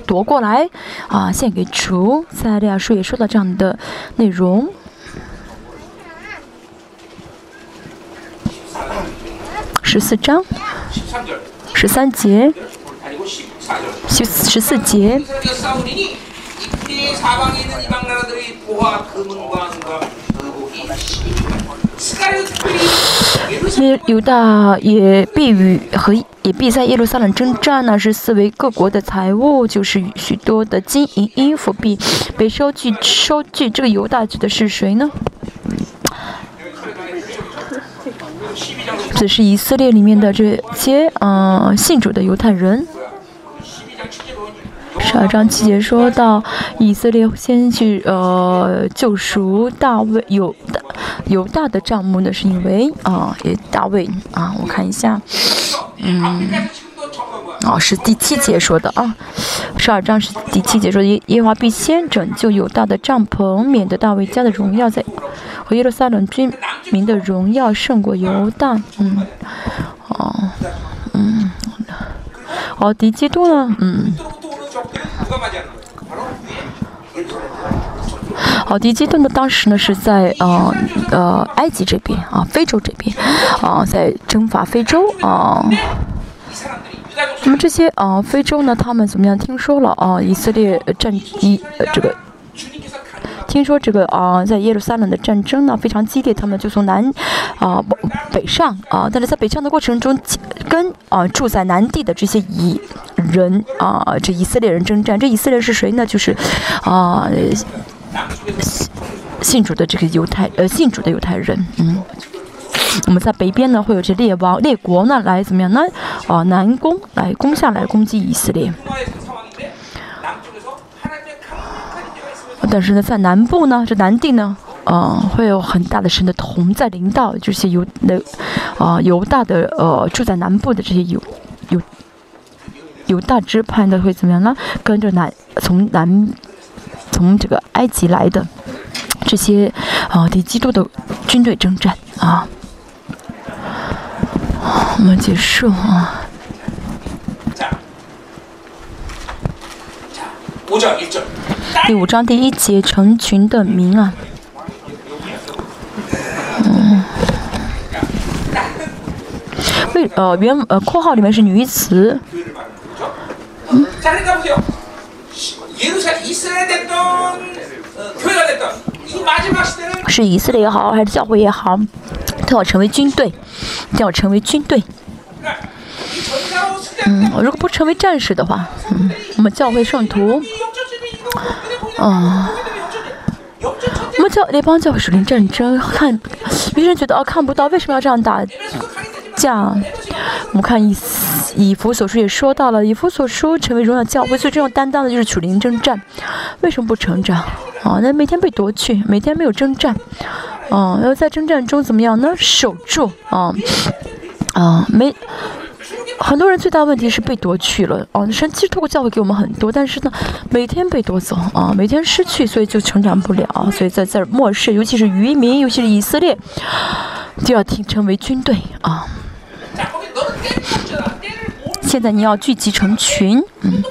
夺过来，啊，献给主。塞利亚书也说到这样的内容。十四章，十三节，十十四节。耶犹大也必与和也必在耶路撒冷征战呢，是四维各国的财物，就是许多的金银衣服必被收据收据。这个犹大指的是谁呢？这是以色列里面的这些嗯信主的犹太人。十二章七节说到，以色列先去呃救赎大卫有大犹大的帐目呢，是因为啊也大卫啊，我看一下，嗯哦，是第七节说的啊，十二章是第七节说耶耶和华必先拯救犹大的帐篷，免得大卫家的荣耀在和耶路撒冷居民的荣耀胜过犹大。嗯，哦，嗯，好，敌基督呢？嗯。好，敌基督呢？当时呢是在呃呃埃及这边啊，非洲这边啊，在征伐非洲啊。那么这些啊，非洲呢，他们怎么样？听说了啊，以色列战机呃这个，听说这个啊，在耶路撒冷的战争呢非常激烈，他们就从南啊北上啊，但是在北上的过程中，跟啊住在南地的这些以人啊，这以色列人征战。这以色列是谁呢？就是啊信主的这个犹太呃信主的犹太人，嗯。我们在北边呢，会有这列王列国呢来怎么样呢？啊，南攻来攻下来攻击以色列。但是呢，在南部呢，这南地呢，嗯，会有很大的神的同在领导，这些犹的啊犹大的呃住在南部的这些犹犹犹大支派呢，会怎么样呢？跟着南从南从这个埃及来的这些啊敌基督的军队征战啊。我们结束啊。第五章第一节，成群的民啊。嗯。为呃原呃括号里面是女词。嗯。是以色列也好，还是教会也好，都要成为军队。要成为军队，嗯，如果不成为战士的话，嗯，我们教会圣徒，嗯，我们教那帮教会属灵战争，看有些人觉得哦看不到，为什么要这样打架？我们看以以弗所书也说到了，以弗所书成为荣耀教会最重要担当的就是属灵征战，为什么不成长？啊，那每天被夺去，每天没有征战。哦，要在征战中怎么样呢？守住啊啊！没很多人最大问题是被夺去了哦。神其实透过教会给我们很多，但是呢，每天被夺走啊，每天失去，所以就成长不了。所以在这末世，尤其是渔民，尤其是以色列，就要听成为军队啊。现在你要聚集成群，嗯，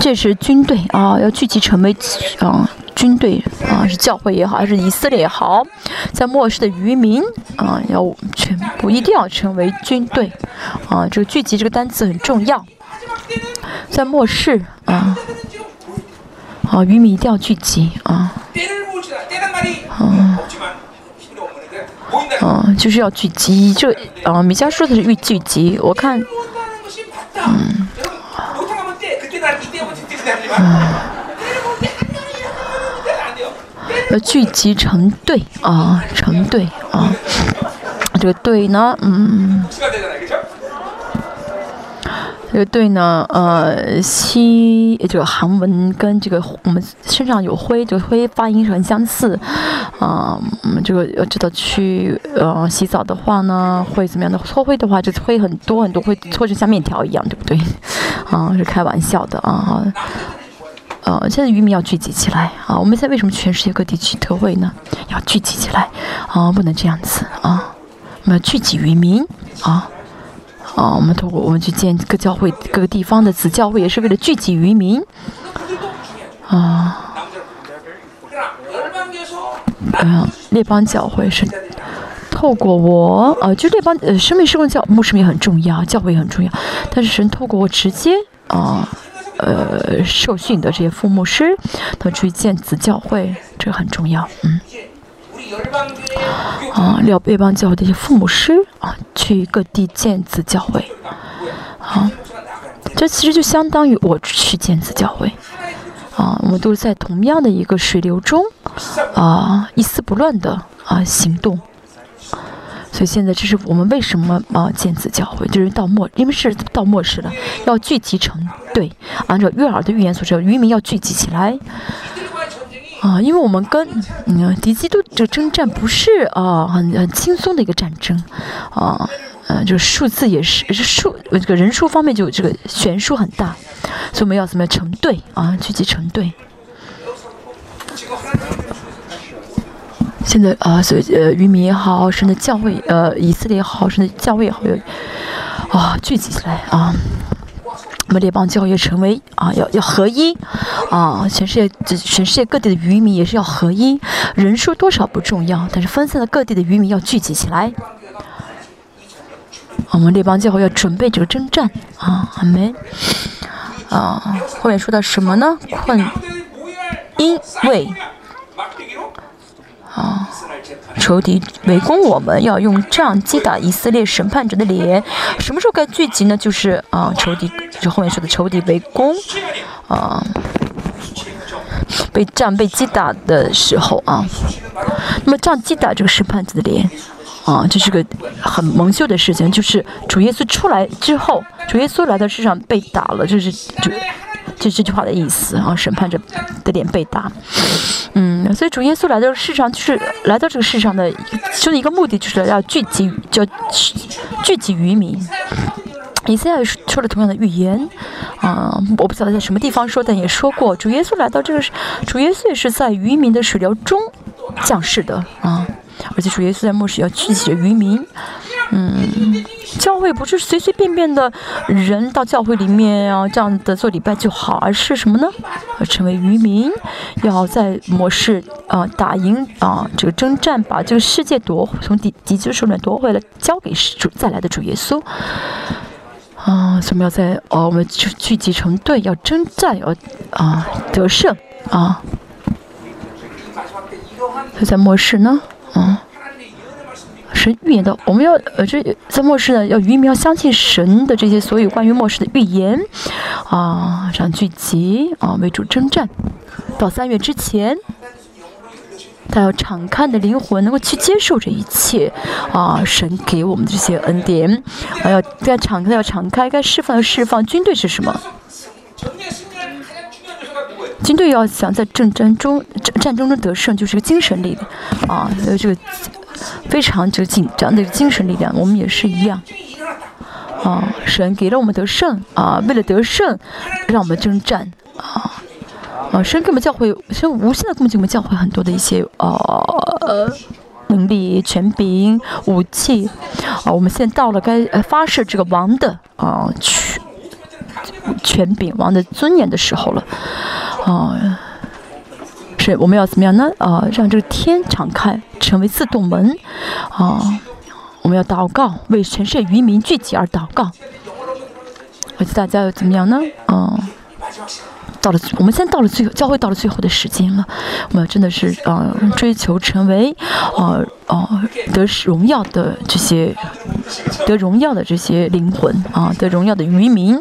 这是军队啊，要聚集成为啊。军队啊，是教会也好，还是以色列也好，在末世的渔民啊，要全部一定要成为军队啊。这个聚集这个单词很重要，在末世啊，啊，渔民一定要聚集啊，啊，就是要聚集。这啊，米迦说的是预聚集，我看，嗯，嗯。要聚集成队啊，成队啊，这个队呢，嗯，这个队呢，呃，西这个韩文跟这个我们身上有灰，这个灰发音是很相似啊。我们这个要知道去呃洗澡的话呢，会怎么样的？搓灰的话，就灰很多很多，会搓成像面条一样，对不对？啊，是开玩笑的啊。呃现在渔民要聚集起来啊！我们现在为什么全世界各地去特会呢？要聚集起来啊！不能这样子啊！我们要聚集渔民啊！啊，我们通过我们去建各教会、各个地方的子教会，也是为了聚集渔民啊。嗯，列邦教会是透过我呃，就列邦呃，生命施工教牧师们也很重要，教会也很重要，但是神透过我直接啊。呃受训的这些父牧师，他去建子教会，这很重要，嗯。啊，廖贝邦教会这些父母师啊，去各地建子教会，好，这其实就相当于我去建子教会，啊，我们都是在同样的一个水流中，啊，一丝不乱的啊行动。所以现在这是我们为什么啊建子教会，就是到末，因为是到末世了，要聚集成队。按照约尔的预言所说，渔民要聚集起来啊，因为我们跟嗯敌基督这个征战不是啊很很轻松的一个战争啊，嗯，就是数字也是数这个人数方面就这个悬殊很大，所以我们要怎么样成队啊？聚集成队。现在啊，所以呃，渔民也好，甚至教会呃，以色列也好，甚至教会也好，要啊聚集起来啊。我们列邦教会成为啊，要要合一啊！全世界全世界各地的渔民也是要合一，人数多少不重要，但是分散的各地的渔民要聚集起来。我们列邦教会要准备这个征战啊，阿门啊！后面说到什么呢？困，因为。啊，仇敌围攻我们，要用杖击打以色列审判者的脸。什么时候该聚集呢？就是啊，仇敌就后面说的仇敌围攻，啊，被杖被击打的时候啊。那么杖击打这个审判者的脸，啊，这是个很蒙羞的事情。就是主耶稣出来之后，主耶稣来到世上被打了，就是就。这句话的意思啊，审判者的脸被打，嗯，所以主耶稣来到世上，就是来到这个世上的，就一个目的，就是要聚集，叫聚集渔民。以赛亚说了同样的预言，啊，我不晓得在什么地方说，但也说过，主耶稣来到这个，主耶稣也是在渔民的水流中降世的啊，而且主耶稣在末世要聚集渔民。嗯，教会不是随随便便的人到教会里面啊，这样的做礼拜就好，而是什么呢？要成为渔民，要在末世啊打赢啊这个征战，把这个世界夺从敌敌军手里夺回来，交给主再来的主耶稣。啊，我们要在哦，我们聚聚集成队，要征战，要啊得胜啊。他在末世呢，啊。神预言的，我们要呃，这在末世呢，要渔民要相信神的这些所有关于末世的预言，啊，这样聚集啊，为主征战，到三月之前，他要敞开的灵魂能够去接受这一切，啊，神给我们这些恩典，啊，要该敞开要敞开，该释放要释放。军队是什么？最要想在战争中战战争中得胜，就是个精神力量，啊，这个。非常这个紧张的精神力量，我们也是一样。啊，神给了我们得胜啊，为了得胜，让我们征战啊。啊，神给我们教会，神无限的供给我们教会很多的一些呃能力、权柄、武器。啊，我们现在到了该发射这个王的啊权权柄、王的尊严的时候了。啊。是，我们要怎么样呢？啊，让这个天敞开，成为自动门，啊，我们要祷告，为全世界渔民聚集而祷告。而且大家要怎么样呢？啊，到了，我们现在到了最后，教会到了最后的时间了，我们真的是啊，追求成为啊啊得荣耀的这些得荣耀的这些灵魂啊，得荣耀的渔民。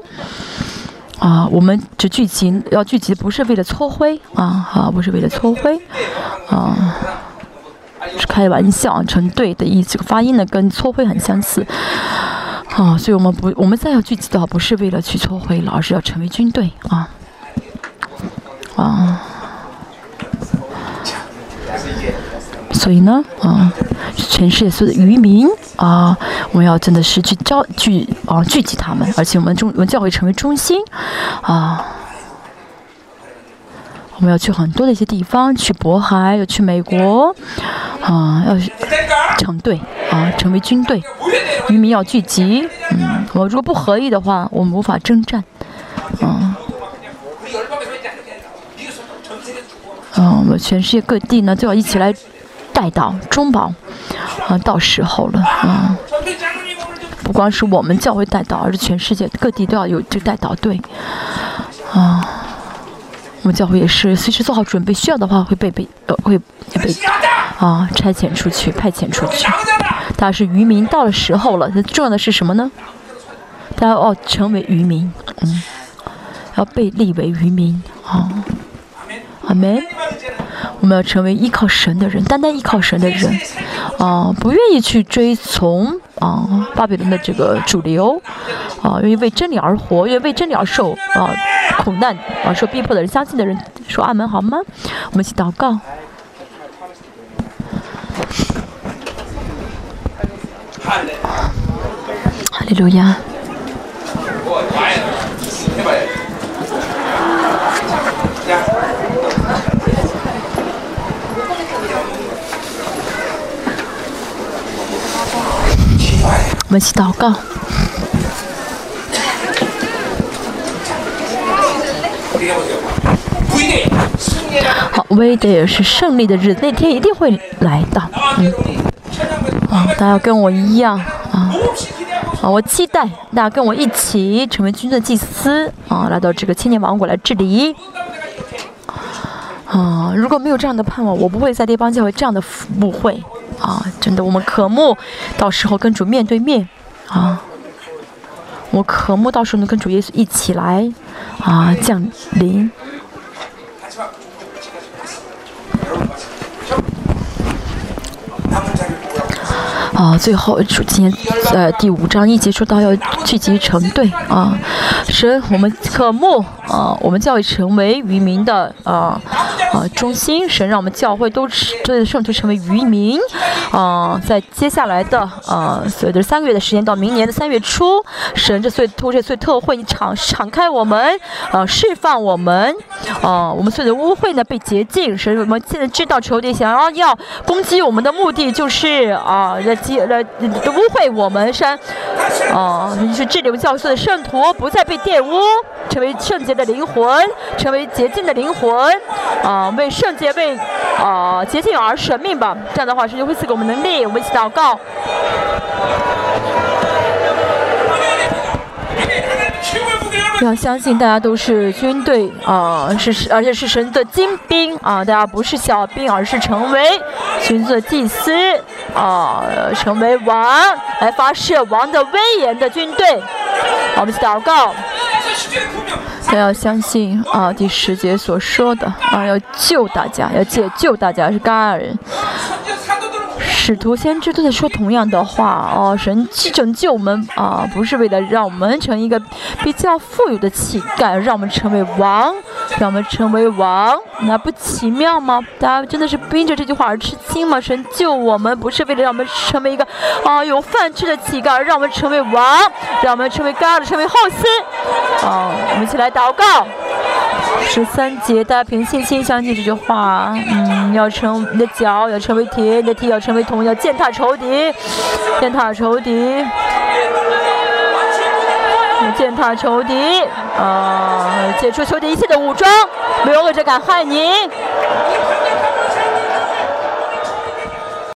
啊，我们这聚集要聚集，不是为了搓灰啊，啊，不是为了搓灰，啊，是开玩笑，成对的意思。发音呢，跟搓灰很相似，啊，所以我们不，我们再要聚集的话，不是为了去搓灰了，而是要成为军队啊，啊。所以呢，啊，全世界所有的渔民啊，我们要真的是去招聚啊，聚集他们，而且我们中我们教会成为中心啊，我们要去很多的一些地方，去渤海，要去美国啊，要去成队啊，成为军队，渔民要聚集，嗯，我如果不合意的话，我们无法征战，啊，啊，我们全世界各地呢都要一起来。带到中保，啊，到时候了，啊，不光是我们教会带到，而是全世界各地都要有这带导队，啊，我们教会也是随时做好准备，需要的话会被被呃会被啊差遣出去，派遣出去。大家是渔民，到了时候了，重要的是什么呢？大家要成为渔民，嗯，要被立为渔民，啊，阿门。我们要成为依靠神的人，单单依靠神的人，啊，不愿意去追从啊巴比伦的这个主流，啊，愿意为真理而活，愿意为真理而受啊苦难啊受逼迫的人，相信的人说阿门好吗？我们一起祷告。哈利路亚。我们一起祷告。好，威德也是胜利的日子，那天一定会来到。嗯，啊，大家要跟我一样啊，啊，我期待大家跟我一起成为军的祭司啊，来到这个千年王国来治理。啊，如果没有这样的盼望，我不会在列邦教会这样的舞会。啊，我们渴慕到时候跟主面对面啊，我渴慕到时候能跟主耶稣一起来啊降临。啊，最后主今天呃第五章一节说到要聚集成队啊，神我们渴慕啊，我们教会成为渔民的啊啊中心，神让我们教会都是这圣徒成为渔民。啊，在接下来的啊所有的三个月的时间到明年的三月初，神这岁突这岁特会敞敞开我们啊释放我们。啊，我们所有的污秽呢被洁净，神我们现在知道仇敌想要攻击我们的目的就是啊在。来污秽我们。山，啊，你是治理我们教会的圣徒，不再被玷污，成为圣洁的灵魂，成为洁净的灵魂，啊，为圣洁为啊洁净而舍命吧。这样的话，神就会赐给我们能力。我们一起祷告。要相信大家都是军队啊，是是而且是神的精兵啊，大家不是小兵，而是成为群的祭司啊，成为王来发射王的威严的军队。我们一起祷告，要相信啊，第十节所说的啊，要救大家，要解救大家是戛尔人。使徒先知都在说同样的话哦，神去拯救我们啊，不是为了让我们成一个比较富有的乞丐，让我们成为王，让我们成为王，那不奇妙吗？大家真的是因着这句话而吃惊吗？神救我们不是为了让我们成为一个啊有饭吃的乞丐，让我们成为王，让我们成为 God，成为后嗣。啊，我们一起来祷告。十三节，大家凭信心相信这句话。嗯，要成你的脚要成为铁，你的蹄要成为铜，要践踏仇敌，践踏仇敌，践踏仇敌，啊，解除仇敌一切的武装，没有恶者敢害您。